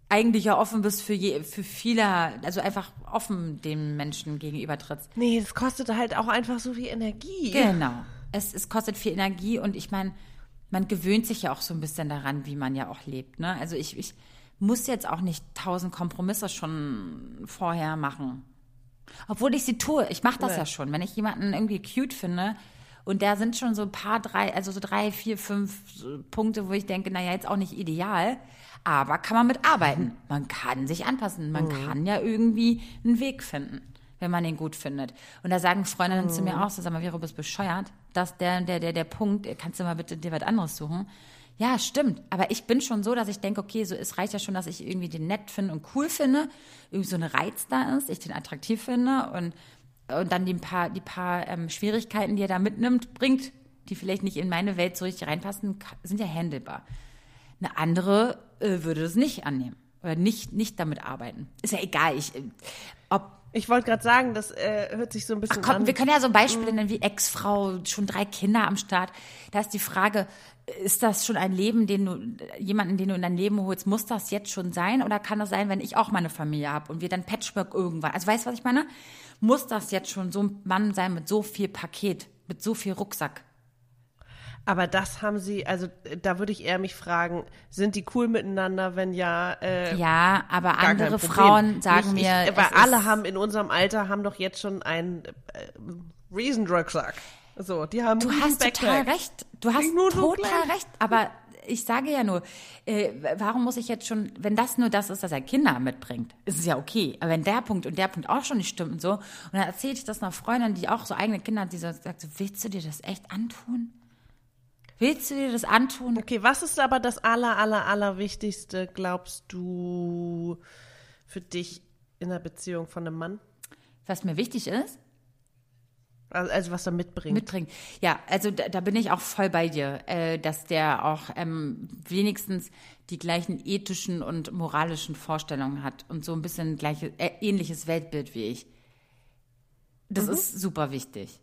[SPEAKER 1] eigentlich ja offen bist für, je, für viele, also einfach offen den Menschen gegenüber trittst.
[SPEAKER 2] Nee, das kostet halt auch einfach so viel Energie.
[SPEAKER 1] Genau. Es, es kostet viel Energie und ich meine, man gewöhnt sich ja auch so ein bisschen daran, wie man ja auch lebt. Ne? Also ich, ich muss jetzt auch nicht tausend Kompromisse schon vorher machen. Obwohl ich sie tue. Ich mache das ja. ja schon. Wenn ich jemanden irgendwie cute finde, und da sind schon so ein paar, drei, also so drei, vier, fünf Punkte, wo ich denke, naja, jetzt auch nicht ideal, aber kann man mitarbeiten. Man kann sich anpassen. Man mhm. kann ja irgendwie einen Weg finden, wenn man den gut findet. Und da sagen Freundinnen mhm. zu mir mhm. auch, so, sag mal, Vero, bist bescheuert. Dass der, der, der, der Punkt, kannst du mal bitte dir was anderes suchen. Ja, stimmt. Aber ich bin schon so, dass ich denke, okay, so es reicht ja schon, dass ich irgendwie den nett finde und cool finde, irgendwie so eine Reiz da ist, ich den attraktiv finde und, und dann die paar, die paar ähm, Schwierigkeiten, die er da mitnimmt, bringt, die vielleicht nicht in meine Welt so richtig reinpassen, sind ja handelbar. Eine andere äh, würde das nicht annehmen oder nicht, nicht damit arbeiten. Ist ja egal, ich, äh, ob
[SPEAKER 2] ich wollte gerade sagen, das äh, hört sich so ein bisschen
[SPEAKER 1] Ach komm,
[SPEAKER 2] an.
[SPEAKER 1] Wir können ja so Beispiele mhm. nennen wie Ex-Frau, schon drei Kinder am Start. Da ist die Frage, ist das schon ein Leben, den du, jemanden, den du in dein Leben holst, muss das jetzt schon sein? Oder kann das sein, wenn ich auch meine Familie habe und wir dann Patchwork irgendwann? Also weißt du, was ich meine? Muss das jetzt schon so ein Mann sein mit so viel Paket, mit so viel Rucksack?
[SPEAKER 2] Aber das haben sie, also da würde ich eher mich fragen, sind die cool miteinander, wenn ja? Äh,
[SPEAKER 1] ja, aber andere Frauen sagen
[SPEAKER 2] ich,
[SPEAKER 1] mir,
[SPEAKER 2] ich, weil alle haben in unserem Alter haben doch jetzt schon einen äh, Riesenrucksack. So, die haben
[SPEAKER 1] Du hast Backpack. total recht. Du hast total recht. Aber ich sage ja nur, äh, warum muss ich jetzt schon, wenn das nur das ist, dass er Kinder mitbringt, ist es ja okay. Aber wenn der Punkt und der Punkt auch schon nicht stimmt und so, und dann erzähle ich das einer Freundin, die auch so eigene Kinder hat, die so sagt, so, willst du dir das echt antun? Willst du dir das antun?
[SPEAKER 2] Okay, was ist aber das aller, aller, aller Wichtigste, glaubst du, für dich in der Beziehung von einem Mann?
[SPEAKER 1] Was mir wichtig ist?
[SPEAKER 2] Also, was er mitbringt.
[SPEAKER 1] Mitbringt. Ja, also da, da bin ich auch voll bei dir, äh, dass der auch ähm, wenigstens die gleichen ethischen und moralischen Vorstellungen hat und so ein bisschen gleiche, äh, ähnliches Weltbild wie ich. Das mhm. ist super wichtig.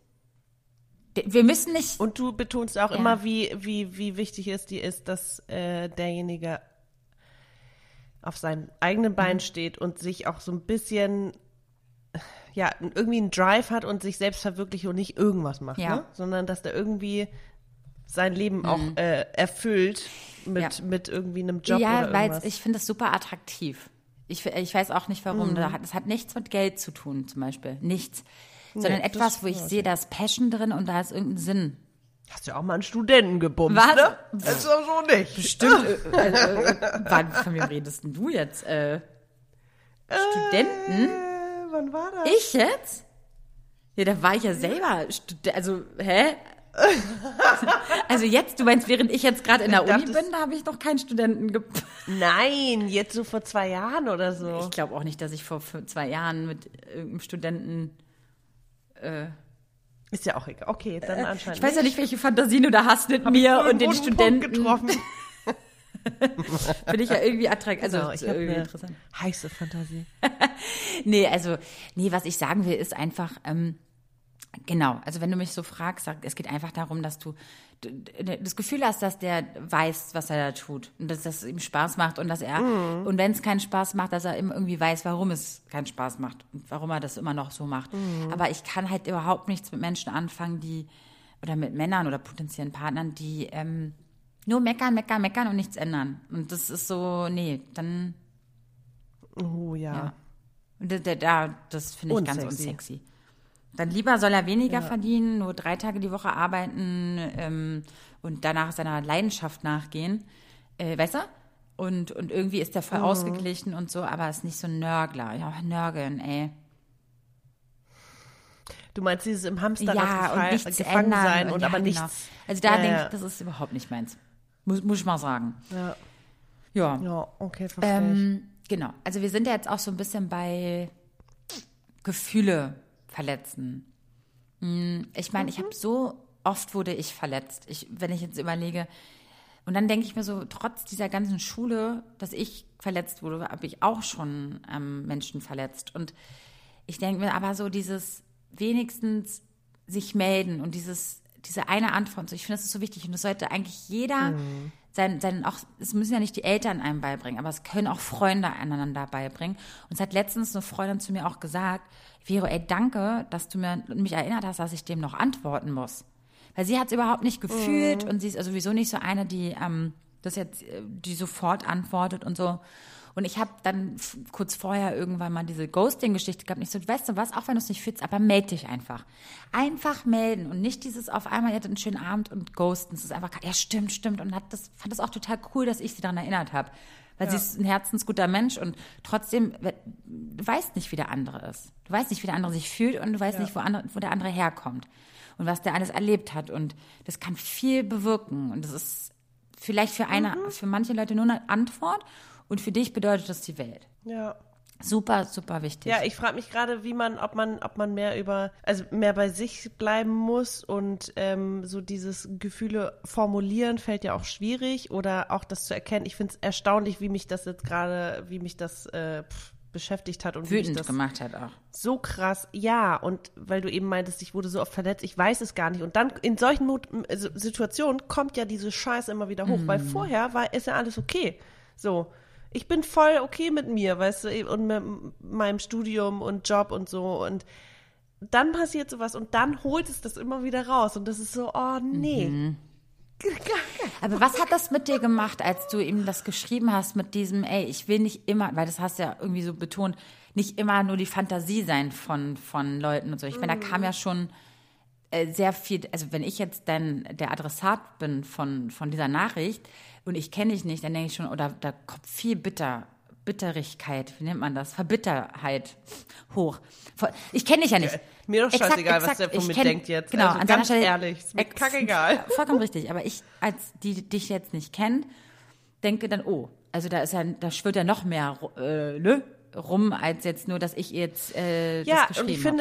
[SPEAKER 1] Wir müssen nicht.
[SPEAKER 2] Und du betonst auch ja. immer, wie, wie, wie wichtig es dir ist, dass äh, derjenige auf seinen eigenen Beinen mhm. steht und sich auch so ein bisschen ja, irgendwie einen Drive hat und sich selbst verwirklicht und nicht irgendwas macht, ja. ne? sondern dass der irgendwie sein Leben mhm. auch äh, erfüllt mit, ja. mit irgendwie einem Job ja, oder
[SPEAKER 1] weil ich finde das super attraktiv. Ich, ich weiß auch nicht warum. Mhm. Das hat nichts mit Geld zu tun, zum Beispiel. Nichts sondern nee, etwas, wo ich sehe, da ist Passion drin und da ist irgendein Sinn.
[SPEAKER 2] Hast du ja auch mal einen Studenten gebumst, Was? ne? Das ist doch so nicht.
[SPEAKER 1] Bestimmt. äh, äh, äh, wann, von wem redest denn du jetzt? Äh, Studenten?
[SPEAKER 2] Äh, wann war das?
[SPEAKER 1] Ich jetzt? Ja, da war ich ja selber Student. Also, hä? also jetzt, du meinst, während ich jetzt gerade in der Uni bin, da habe ich noch keinen Studenten ge
[SPEAKER 2] Nein, jetzt so vor zwei Jahren oder so.
[SPEAKER 1] Ich glaube auch nicht, dass ich vor zwei Jahren mit irgendeinem Studenten
[SPEAKER 2] äh, ist ja auch egal. Okay, dann äh, anscheinend.
[SPEAKER 1] Ich weiß ja nicht, welche Fantasien du da hast mit Hab mir und den Studenten.
[SPEAKER 2] getroffen.
[SPEAKER 1] Finde ich ja irgendwie attraktiv. Also
[SPEAKER 2] genau, ich irgendwie interessant. Heiße Fantasie.
[SPEAKER 1] nee, also, nee, was ich sagen will, ist einfach, ähm, Genau, also wenn du mich so fragst, sag, es geht einfach darum, dass du das Gefühl hast, dass der weiß, was er da tut und dass das ihm Spaß macht und dass er mhm. und wenn es keinen Spaß macht, dass er irgendwie weiß, warum es keinen Spaß macht und warum er das immer noch so macht. Mhm. Aber ich kann halt überhaupt nichts mit Menschen anfangen, die oder mit Männern oder potenziellen Partnern, die ähm, nur meckern, meckern, meckern und nichts ändern. Und das ist so, nee, dann.
[SPEAKER 2] Oh ja. ja.
[SPEAKER 1] Und da, da das finde ich ganz unsexy. Dann lieber soll er weniger ja. verdienen, nur drei Tage die Woche arbeiten ähm, und danach seiner Leidenschaft nachgehen. Äh, weißt du? Und, und irgendwie ist der voll mhm. ausgeglichen und so, aber ist nicht so ein Nörgler. Ja, Nörgeln, ey.
[SPEAKER 2] Du meinst dieses im Hamsterrad ja, und nichts gefangen sein und, ja, aber genau. nichts.
[SPEAKER 1] Also da ja, denke ich, das ist überhaupt nicht meins. Muss, muss ich mal sagen.
[SPEAKER 2] Ja.
[SPEAKER 1] Ja.
[SPEAKER 2] Ja, okay, verstehe
[SPEAKER 1] ähm, Genau. Also wir sind ja jetzt auch so ein bisschen bei Gefühle verletzen. Hm, ich meine, ich habe mhm. so oft wurde ich verletzt. Ich, wenn ich jetzt überlege, und dann denke ich mir so, trotz dieser ganzen Schule, dass ich verletzt wurde, habe ich auch schon ähm, Menschen verletzt. Und ich denke mir aber so dieses wenigstens sich melden und dieses, diese eine Antwort. Ich finde, das ist so wichtig. Und das sollte eigentlich jeder mhm sein, sein auch, es müssen ja nicht die Eltern einem beibringen, aber es können auch Freunde einander beibringen. Und es hat letztens eine Freundin zu mir auch gesagt, Vero, ey, danke, dass du mir, mich erinnert hast, dass ich dem noch antworten muss. Weil sie hat es überhaupt nicht gefühlt mhm. und sie ist also sowieso nicht so eine, die ähm, das jetzt, äh, die sofort antwortet und so. Und ich habe dann kurz vorher irgendwann mal diese Ghosting-Geschichte gehabt. Und ich so, weißt du was, auch wenn du es nicht fühlst, aber melde dich einfach. Einfach melden und nicht dieses auf einmal, ihr hattet einen schönen Abend und ghosten. Es ist einfach, ja stimmt, stimmt. Und hat das, fand das auch total cool, dass ich sie daran erinnert habe. Weil ja. sie ist ein herzensguter Mensch und trotzdem, du weißt nicht, wie der andere ist. Du weißt nicht, wie der andere sich fühlt und du weißt ja. nicht, wo, andere, wo der andere herkommt und was der alles erlebt hat. Und das kann viel bewirken. Und das ist vielleicht für eine, mhm. für manche Leute nur eine Antwort und für dich bedeutet das die Welt.
[SPEAKER 2] Ja.
[SPEAKER 1] Super, super wichtig.
[SPEAKER 2] Ja, ich frage mich gerade, wie man, ob man, ob man mehr über, also mehr bei sich bleiben muss und ähm, so dieses Gefühle formulieren fällt ja auch schwierig oder auch das zu erkennen. Ich finde es erstaunlich, wie mich das jetzt gerade, wie mich das äh, pff, beschäftigt hat und
[SPEAKER 1] wütend gemacht hat auch.
[SPEAKER 2] So krass, ja. Und weil du eben meintest, ich wurde so oft verletzt, ich weiß es gar nicht. Und dann in solchen Mut Situationen kommt ja diese Scheiße immer wieder hoch, mm. weil vorher war ist ja alles okay. So ich bin voll okay mit mir, weißt du, und mit meinem Studium und Job und so. Und dann passiert sowas und dann holt es das immer wieder raus. Und das ist so, oh nee. Mhm.
[SPEAKER 1] Aber was hat das mit dir gemacht, als du ihm das geschrieben hast, mit diesem, ey, ich will nicht immer, weil das hast du ja irgendwie so betont, nicht immer nur die Fantasie sein von, von Leuten und so. Ich meine, da kam ja schon äh, sehr viel, also wenn ich jetzt dann der Adressat bin von, von dieser Nachricht, und ich kenne dich nicht, dann denke ich schon, oder da kommt viel Bitter, Bitterigkeit, wie nennt man das? Verbitterheit hoch. Ich kenne dich ja nicht.
[SPEAKER 2] mir doch scheißegal, exakt, was der von mir kenn, denkt jetzt.
[SPEAKER 1] Genau, also
[SPEAKER 2] an ganz Stelle, ehrlich, ist mir kackegal.
[SPEAKER 1] Vollkommen richtig, aber ich, als die dich jetzt nicht kennt, denke dann, oh, also da ist ja, da schwirrt ja noch mehr äh, ne, rum, als jetzt nur, dass ich jetzt äh,
[SPEAKER 2] ja. Ja, und ich hab.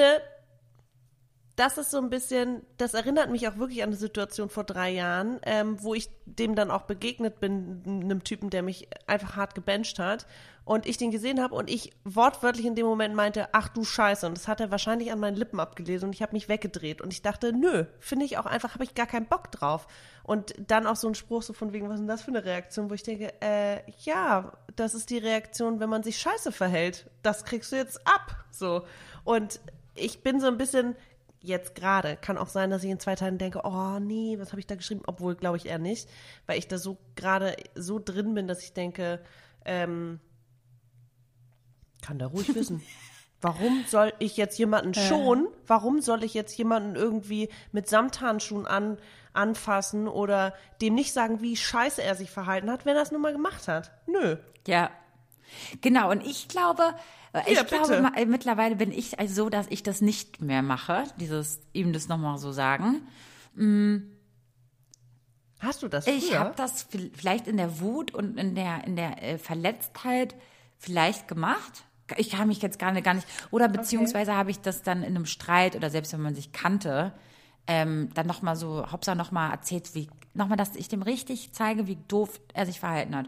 [SPEAKER 2] Das ist so ein bisschen, das erinnert mich auch wirklich an eine Situation vor drei Jahren, ähm, wo ich dem dann auch begegnet bin, einem Typen, der mich einfach hart gebencht hat. Und ich den gesehen habe und ich wortwörtlich in dem Moment meinte, ach du Scheiße. Und das hat er wahrscheinlich an meinen Lippen abgelesen und ich habe mich weggedreht. Und ich dachte, nö, finde ich auch einfach, habe ich gar keinen Bock drauf. Und dann auch so ein Spruch so von wegen, was ist denn das für eine Reaktion, wo ich denke, äh, ja, das ist die Reaktion, wenn man sich scheiße verhält, das kriegst du jetzt ab, so. Und ich bin so ein bisschen jetzt gerade. Kann auch sein, dass ich in zwei Tagen denke, oh nee, was habe ich da geschrieben? Obwohl, glaube ich eher nicht, weil ich da so gerade so drin bin, dass ich denke, ähm, kann da ruhig wissen. Warum soll ich jetzt jemanden schonen? Warum soll ich jetzt jemanden irgendwie mit Samthandschuhen an, anfassen oder dem nicht sagen, wie scheiße er sich verhalten hat, wenn er es nun mal gemacht hat? Nö.
[SPEAKER 1] Ja. Genau, und ich glaube, ich ja, glaube, bitte. mittlerweile bin ich also so, dass ich das nicht mehr mache, dieses ihm das nochmal so sagen.
[SPEAKER 2] Mm. Hast du das früher?
[SPEAKER 1] Ich habe das vielleicht in der Wut und in der, in der äh, Verletztheit vielleicht gemacht. Ich kann mich jetzt gar nicht, gar nicht oder beziehungsweise okay. habe ich das dann in einem Streit oder selbst wenn man sich kannte, ähm, dann nochmal so, Hauptsache nochmal erzählt, wie, nochmal, dass ich dem richtig zeige, wie doof er sich verhalten hat.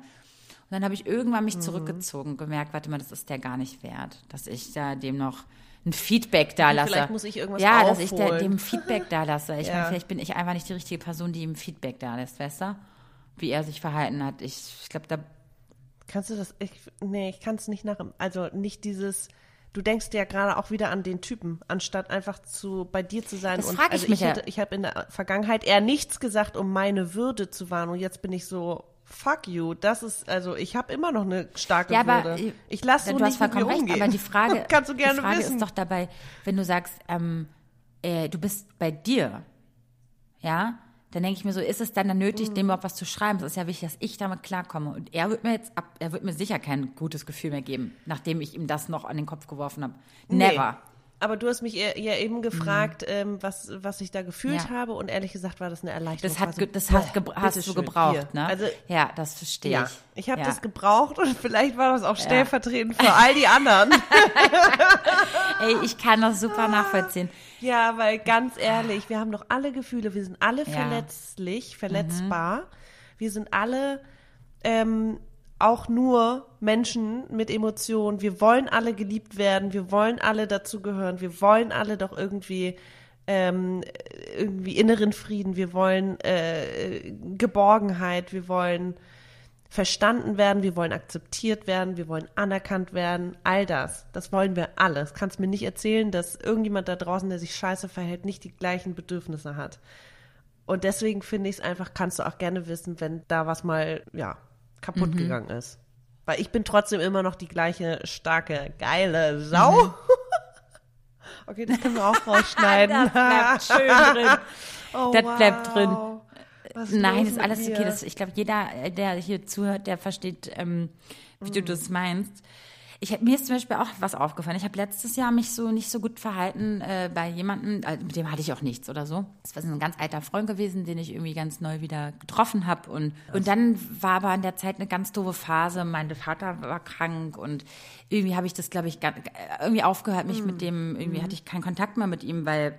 [SPEAKER 1] Und dann habe ich irgendwann mich mhm. zurückgezogen, gemerkt, warte mal, das ist der gar nicht wert, dass ich da dem noch ein Feedback da lasse.
[SPEAKER 2] Vielleicht muss ich irgendwas
[SPEAKER 1] Ja,
[SPEAKER 2] aufholen.
[SPEAKER 1] dass ich der, dem Feedback da lasse. Ich ja. meine, vielleicht bin ich einfach nicht die richtige Person, die ihm Feedback da lässt, weißt du? Wie er sich verhalten hat. Ich, ich glaube, da.
[SPEAKER 2] Kannst du das? Ich, nee, ich kann es nicht nach. Also nicht dieses. Du denkst ja gerade auch wieder an den Typen, anstatt einfach zu bei dir zu sein.
[SPEAKER 1] Das
[SPEAKER 2] und
[SPEAKER 1] frage
[SPEAKER 2] also
[SPEAKER 1] ich mich
[SPEAKER 2] ich,
[SPEAKER 1] hätte,
[SPEAKER 2] ja. ich habe in der Vergangenheit eher nichts gesagt, um meine Würde zu wahren. Und jetzt bin ich so, fuck you. Das ist, also ich habe immer noch eine starke
[SPEAKER 1] ja,
[SPEAKER 2] Würde.
[SPEAKER 1] Aber,
[SPEAKER 2] ich lasse so du nicht hast mit mir recht, umgehen.
[SPEAKER 1] Aber die Frage,
[SPEAKER 2] Kannst du gerne
[SPEAKER 1] die Frage
[SPEAKER 2] wissen.
[SPEAKER 1] ist doch dabei, wenn du sagst, ähm, äh, du bist bei dir, ja, dann denke ich mir so, ist es dann, dann nötig, mhm. dem überhaupt was zu schreiben? Es ist ja wichtig, dass ich damit klarkomme. Und er wird mir jetzt ab, er wird mir sicher kein gutes Gefühl mehr geben, nachdem ich ihm das noch an den Kopf geworfen habe. Never.
[SPEAKER 2] Aber du hast mich ja eben gefragt, mhm. was, was ich da gefühlt ja. habe und ehrlich gesagt war das eine Erleichterung.
[SPEAKER 1] Das, hat, also, das hast, oh, hast du gebraucht, Hier. ne? Also, ja, das verstehe ja,
[SPEAKER 2] ich. Ich habe ja. das gebraucht und vielleicht war das auch stellvertretend für all die anderen.
[SPEAKER 1] Ey, ich kann das super nachvollziehen.
[SPEAKER 2] Ja, weil ganz ehrlich, wir haben doch alle Gefühle, wir sind alle verletzlich, verletzbar. Mhm. Wir sind alle ähm, auch nur Menschen mit Emotionen. Wir wollen alle geliebt werden, wir wollen alle dazugehören, wir wollen alle doch irgendwie ähm, irgendwie inneren Frieden, wir wollen äh, Geborgenheit, wir wollen verstanden werden, wir wollen akzeptiert werden, wir wollen anerkannt werden, all das, das wollen wir alles. Kannst mir nicht erzählen, dass irgendjemand da draußen, der sich scheiße verhält, nicht die gleichen Bedürfnisse hat. Und deswegen finde ich es einfach, kannst du auch gerne wissen, wenn da was mal, ja, kaputt mhm. gegangen ist. Weil ich bin trotzdem immer noch die gleiche starke, geile Sau. Mhm. okay, das können wir auch rausschneiden.
[SPEAKER 1] das bleibt schön drin. Oh, das wow. bleibt drin. Nein, ist alles okay. Das, ich glaube, jeder, der hier zuhört, der versteht, ähm, wie mm. du das meinst. Ich, mir ist zum Beispiel auch was aufgefallen. Ich habe letztes Jahr mich so nicht so gut verhalten äh, bei jemandem, äh, mit dem hatte ich auch nichts oder so. Das war so ein ganz alter Freund gewesen, den ich irgendwie ganz neu wieder getroffen habe. Und, und dann war aber in der Zeit eine ganz doofe Phase. Mein Vater war krank und irgendwie habe ich das, glaube ich, irgendwie aufgehört, mich mm. mit dem, irgendwie mm. hatte ich keinen Kontakt mehr mit ihm, weil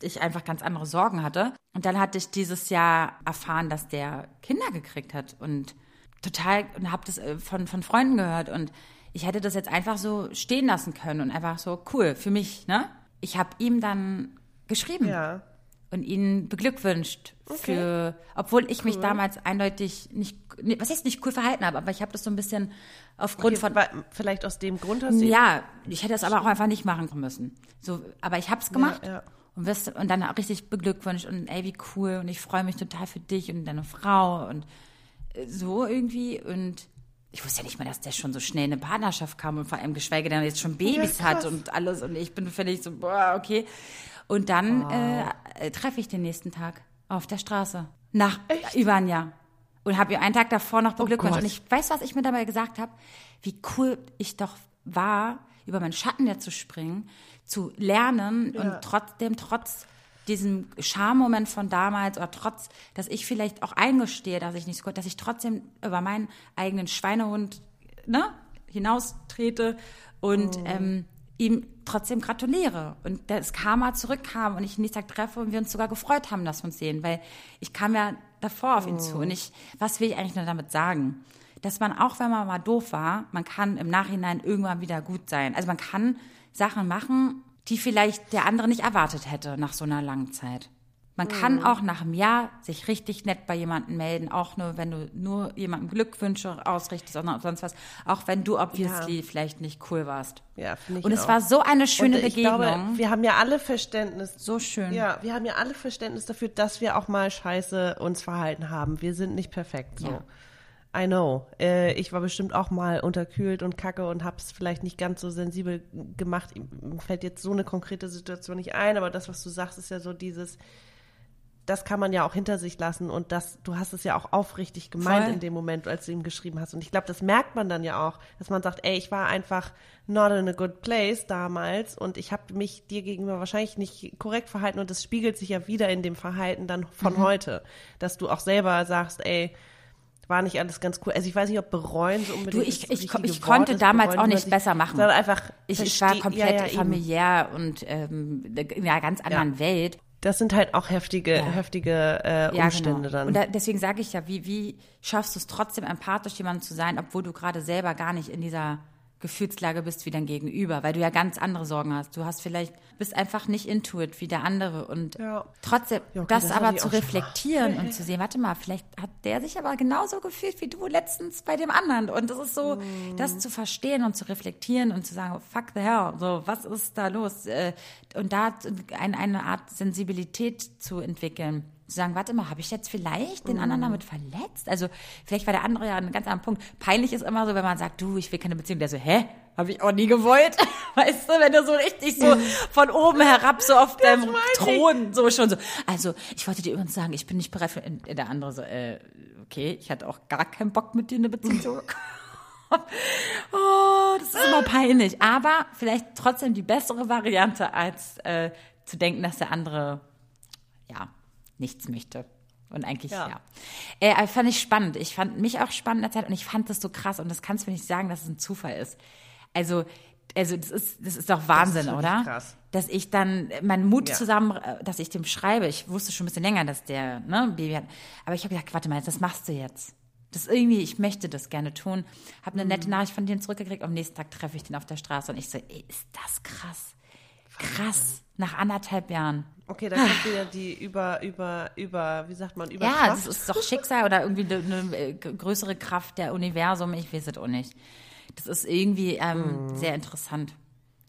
[SPEAKER 1] ich einfach ganz andere Sorgen hatte. Und dann hatte ich dieses Jahr erfahren, dass der Kinder gekriegt hat und total und habe das äh, von von Freunden gehört und ich hätte das jetzt einfach so stehen lassen können und einfach so cool für mich, ne? Ich habe ihm dann geschrieben ja. und ihn beglückwünscht okay. für, obwohl ich cool. mich damals eindeutig nicht, was heißt nicht cool verhalten habe, aber ich habe das so ein bisschen aufgrund okay,
[SPEAKER 2] von vielleicht aus dem Grund hast du
[SPEAKER 1] ja, ich hätte es aber auch einfach nicht machen müssen. So, aber ich habe es gemacht. Ja, ja und wirst und dann auch richtig beglückwünscht und ey, wie cool und ich freue mich total für dich und deine Frau und äh, so irgendwie und ich wusste ja nicht mal, dass der schon so schnell in eine Partnerschaft kam und vor allem geschweige denn jetzt schon Babys ja, hat und alles und ich bin völlig so, boah, okay. Und dann wow. äh, äh, treffe ich den nächsten Tag auf der Straße. Nach Echt? über ein Jahr. Und habe ihr einen Tag davor noch oh beglückwünscht. Oh und ich weiß, was ich mir dabei gesagt habe, wie cool ich doch war, über meinen Schatten ja zu springen, zu lernen ja. und trotzdem, trotz diesem Schammoment von damals oder trotz, dass ich vielleicht auch eingestehe, dass ich nicht so gut, dass ich trotzdem über meinen eigenen Schweinehund ne, hinaustrete und oh. ähm, ihm trotzdem gratuliere und das Karma zurückkam und ich ihn nächsten Tag treffe und wir uns sogar gefreut haben, dass wir uns sehen, weil ich kam ja davor auf ihn oh. zu und ich, was will ich eigentlich nur damit sagen? Dass man auch, wenn man mal doof war, man kann im Nachhinein irgendwann wieder gut sein. Also man kann Sachen machen, die vielleicht der andere nicht erwartet hätte nach so einer langen Zeit. Man kann mhm. auch nach einem Jahr sich richtig nett bei jemandem melden, auch nur, wenn du nur jemandem Glückwünsche ausrichtest oder sonst was, auch wenn du obviously ja. vielleicht nicht cool warst.
[SPEAKER 2] Ja, finde ich
[SPEAKER 1] Und es auch. war so eine schöne Begegnung. Glaube,
[SPEAKER 2] wir haben ja alle Verständnis.
[SPEAKER 1] So schön.
[SPEAKER 2] Ja, wir haben ja alle Verständnis dafür, dass wir auch mal scheiße uns verhalten haben. Wir sind nicht perfekt so. Ja. I know. Äh, ich war bestimmt auch mal unterkühlt und kacke und hab's vielleicht nicht ganz so sensibel gemacht. Mir fällt jetzt so eine konkrete Situation nicht ein, aber das, was du sagst, ist ja so dieses, das kann man ja auch hinter sich lassen und das, du hast es ja auch aufrichtig gemeint Voll. in dem Moment, als du ihm geschrieben hast. Und ich glaube, das merkt man dann ja auch, dass man sagt, ey, ich war einfach not in a good place damals und ich habe mich dir gegenüber wahrscheinlich nicht korrekt verhalten und das spiegelt sich ja wieder in dem Verhalten dann von mhm. heute, dass du auch selber sagst, ey, war nicht alles ganz cool. Also ich weiß nicht, ob bereuen so unbedingt.
[SPEAKER 1] Du, ich, ich, ich konnte ist, damals auch nicht besser machen.
[SPEAKER 2] Sondern einfach
[SPEAKER 1] ich, ich war komplett ja, ja, familiär und ähm, in einer ganz anderen ja. Welt.
[SPEAKER 2] Das sind halt auch heftige, ja. heftige äh, Umstände genau. dann.
[SPEAKER 1] Und da, deswegen sage ich ja, wie, wie schaffst du es trotzdem empathisch jemandem zu sein, obwohl du gerade selber gar nicht in dieser Gefühlslage bist wie dein Gegenüber, weil du ja ganz andere Sorgen hast. Du hast vielleicht, bist einfach nicht intuit wie der andere und ja. trotzdem ja, okay, das, das aber zu reflektieren und zu sehen, warte mal, vielleicht hat der sich aber genauso gefühlt wie du letztens bei dem anderen und das ist so, mm. das zu verstehen und zu reflektieren und zu sagen, oh, fuck the hell, so, was ist da los? Äh, und da eine Art Sensibilität zu entwickeln zu sagen, warte mal, habe ich jetzt vielleicht den anderen mhm. damit verletzt? Also vielleicht war der andere ja ein ganz anderer Punkt. Peinlich ist immer so, wenn man sagt, du, ich will keine Beziehung, der so, hä? Habe ich auch nie gewollt. Weißt du, wenn du so richtig so von oben herab so auf deinem Thron so schon so. Also, ich wollte dir übrigens sagen, ich bin nicht bereit für der andere so, äh, okay, ich hatte auch gar keinen Bock mit dir eine Beziehung zu oh, das ist immer peinlich. Aber vielleicht trotzdem die bessere Variante, als äh, zu denken, dass der andere, nichts möchte. Und eigentlich, ja. ja. Äh, fand ich spannend. Ich fand mich auch spannend in der Zeit und ich fand das so krass und das kannst du mir nicht sagen, dass es ein Zufall ist. Also, also das ist, das ist doch Wahnsinn, das ist oder? Krass. Dass ich dann meinen Mut ja. zusammen, äh, dass ich dem schreibe. Ich wusste schon ein bisschen länger, dass der ne, Baby hat. Aber ich habe gesagt, warte mal, das machst du jetzt. Das irgendwie, ich möchte das gerne tun. Habe eine nette mhm. Nachricht von denen zurückgekriegt. Am nächsten Tag treffe ich den auf der Straße und ich so, ey, ist das krass. Krass, nach anderthalb Jahren.
[SPEAKER 2] Okay, da kommt wieder die über, über, über, wie sagt man, über
[SPEAKER 1] Ja, Kraft. das ist doch Schicksal oder irgendwie eine, äh, größere Kraft der Universum, ich weiß es auch nicht. Das ist irgendwie ähm, mhm. sehr interessant.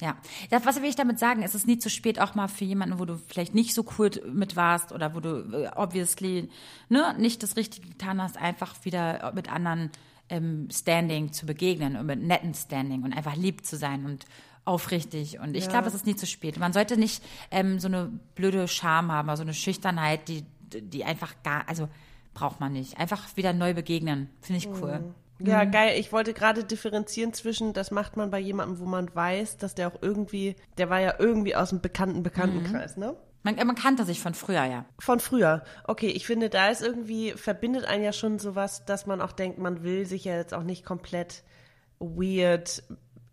[SPEAKER 1] Ja, das, was will ich damit sagen? Es ist nie zu spät, auch mal für jemanden, wo du vielleicht nicht so cool mit warst oder wo du äh, obviously ne, nicht das Richtige getan hast, einfach wieder mit anderen ähm, Standing zu begegnen und mit netten Standing und einfach lieb zu sein und aufrichtig. Und ich ja. glaube, es ist nie zu spät. Man sollte nicht ähm, so eine blöde Scham haben, also eine Schüchternheit, die, die einfach gar, also braucht man nicht. Einfach wieder neu begegnen. Finde ich cool.
[SPEAKER 2] Mhm. Ja, mhm. geil. Ich wollte gerade differenzieren zwischen, das macht man bei jemandem, wo man weiß, dass der auch irgendwie, der war ja irgendwie aus dem bekannten Bekanntenkreis, mhm. ne?
[SPEAKER 1] Man, man, kannte sich von früher, ja.
[SPEAKER 2] Von früher. Okay, ich finde, da ist irgendwie, verbindet einen ja schon sowas, dass man auch denkt, man will sich ja jetzt auch nicht komplett weird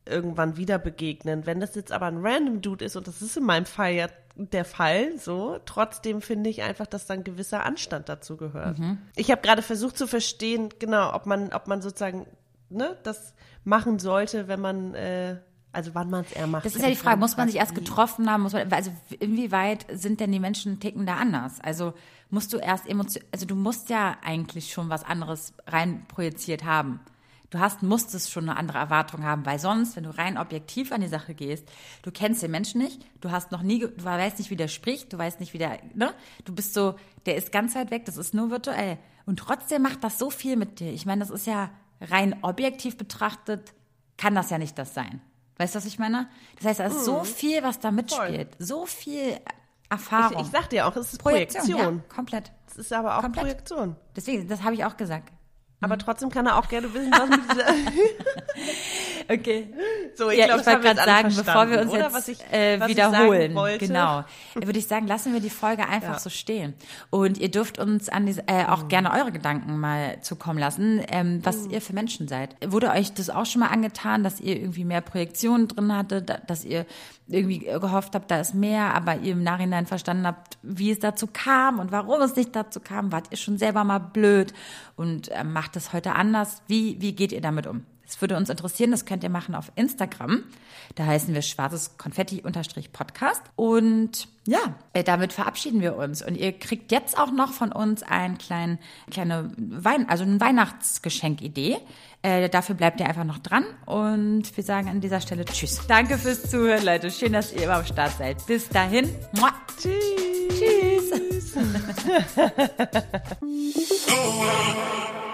[SPEAKER 2] irgendwann wieder begegnen. Wenn das jetzt aber ein random Dude ist, und das ist in meinem Fall ja der Fall, so, trotzdem finde ich einfach, dass dann gewisser Anstand dazu gehört. Mhm. Ich habe gerade versucht zu verstehen, genau, ob man, ob man sozusagen, ne, das machen sollte, wenn man, äh, also wann man es eher macht.
[SPEAKER 1] Das ist ja die Frage, muss man sich erst getroffen haben, muss man, also inwieweit sind denn die Menschen ticken da anders? Also musst du erst emotion, also du musst ja eigentlich schon was anderes rein projiziert haben du hast, musstest schon eine andere Erwartung haben, weil sonst, wenn du rein objektiv an die Sache gehst, du kennst den Menschen nicht, du hast noch nie, du weißt nicht, wie der spricht, du weißt nicht, wie der, ne? Du bist so, der ist ganz weit weg, das ist nur virtuell. Und trotzdem macht das so viel mit dir. Ich meine, das ist ja rein objektiv betrachtet, kann das ja nicht das sein. Weißt du, was ich meine? Das heißt, da ist so mhm. viel, was da mitspielt. Voll. So viel Erfahrung.
[SPEAKER 2] Ich, ich sag dir auch, es ist Projektion. Projektion.
[SPEAKER 1] Ja, komplett.
[SPEAKER 2] Es ist aber auch komplett. Projektion.
[SPEAKER 1] Deswegen, das habe ich auch gesagt.
[SPEAKER 2] Aber trotzdem kann er auch gerne wissen, was mit dieser.
[SPEAKER 1] okay. So, ich ja, glaube, ich wollte gerade sagen, bevor wir uns oder? jetzt ich, äh, wiederholen, genau, würde ich sagen, lassen wir die Folge einfach ja. so stehen. Und ihr dürft uns an diese, äh, auch mhm. gerne eure Gedanken mal zukommen lassen, ähm, was mhm. ihr für Menschen seid. Wurde euch das auch schon mal angetan, dass ihr irgendwie mehr Projektionen drin hattet, dass ihr irgendwie gehofft habt, da ist mehr, aber ihr im Nachhinein verstanden habt, wie es dazu kam und warum es nicht dazu kam, wart ihr schon selber mal blöd und äh, macht es heute anders. Wie, wie geht ihr damit um? Das würde uns interessieren, das könnt ihr machen auf Instagram. Da heißen wir schwarzes Konfetti-Podcast. Und ja, äh, damit verabschieden wir uns. Und ihr kriegt jetzt auch noch von uns ein kleinen, kleine Wein, also eine Weihnachtsgeschenkidee. Äh, dafür bleibt ihr einfach noch dran. Und wir sagen an dieser Stelle Tschüss. Danke fürs Zuhören, Leute. Schön, dass ihr immer am Start seid. Bis dahin. Mua. Tschüss. Tschüss.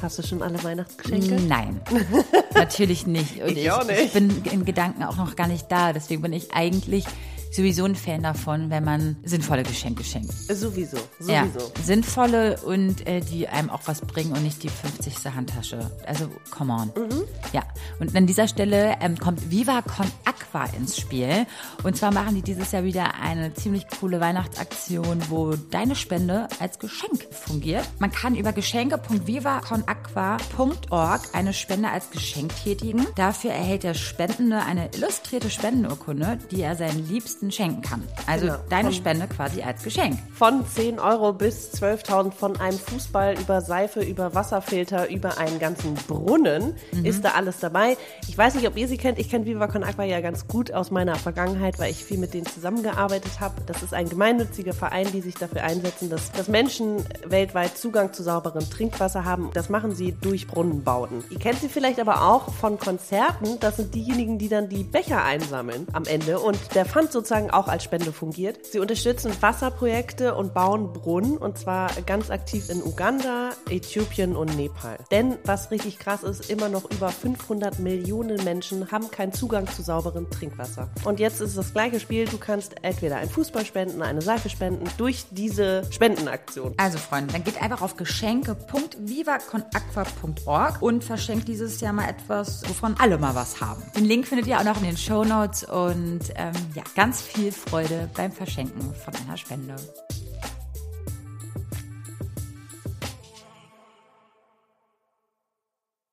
[SPEAKER 2] Hast du schon alle Weihnachtsgeschenke?
[SPEAKER 1] Nein, natürlich nicht. Und ich, ich, auch nicht. Ich bin in Gedanken auch noch gar nicht da. Deswegen bin ich eigentlich sowieso ein Fan davon, wenn man sinnvolle Geschenke schenkt.
[SPEAKER 2] Sowieso, sowieso.
[SPEAKER 1] Ja, sinnvolle und äh, die einem auch was bringen und nicht die 50. Handtasche. Also, come on. Mhm. Ja, und an dieser Stelle ähm, kommt Viva Con Aqua ins Spiel. Und zwar machen die dieses Jahr wieder eine ziemlich coole Weihnachtsaktion, wo deine Spende als Geschenk fungiert. Man kann über geschenke.vivaconaqua.org eine Spende als Geschenk tätigen. Dafür erhält der Spendende eine illustrierte Spendenurkunde, die er seinen Liebsten Liebsten schenken kann. Also genau. deine Spende quasi als Geschenk.
[SPEAKER 2] Von 10 Euro bis 12.000 von einem Fußball über Seife, über Wasserfilter, über einen ganzen Brunnen mhm. ist da alles dabei. Ich weiß nicht, ob ihr sie kennt. Ich kenne Viva Con Aqua ja ganz gut aus meiner Vergangenheit, weil ich viel mit denen zusammengearbeitet habe. Das ist ein gemeinnütziger Verein, die sich dafür einsetzen, dass, dass Menschen weltweit Zugang zu sauberem Trinkwasser haben. Das machen sie durch Brunnenbauten. Ihr kennt sie vielleicht aber auch von Konzerten. Das sind diejenigen, die dann die Becher einsammeln am Ende und der Pfand sozusagen sozusagen auch als Spende fungiert. Sie unterstützen Wasserprojekte und bauen Brunnen und zwar ganz aktiv in Uganda, Äthiopien und Nepal. Denn was richtig krass ist, immer noch über 500 Millionen Menschen haben keinen Zugang zu sauberem Trinkwasser. Und jetzt ist das gleiche Spiel. Du kannst entweder ein Fußball spenden, eine Seife spenden durch diese Spendenaktion.
[SPEAKER 1] Also Freunde, dann geht einfach auf geschenke.vivaconaqua.org und verschenkt dieses Jahr mal etwas, wovon alle mal was haben. Den Link findet ihr auch noch in den Show Notes und ähm, ja, ganz viel Freude beim Verschenken von einer Spende.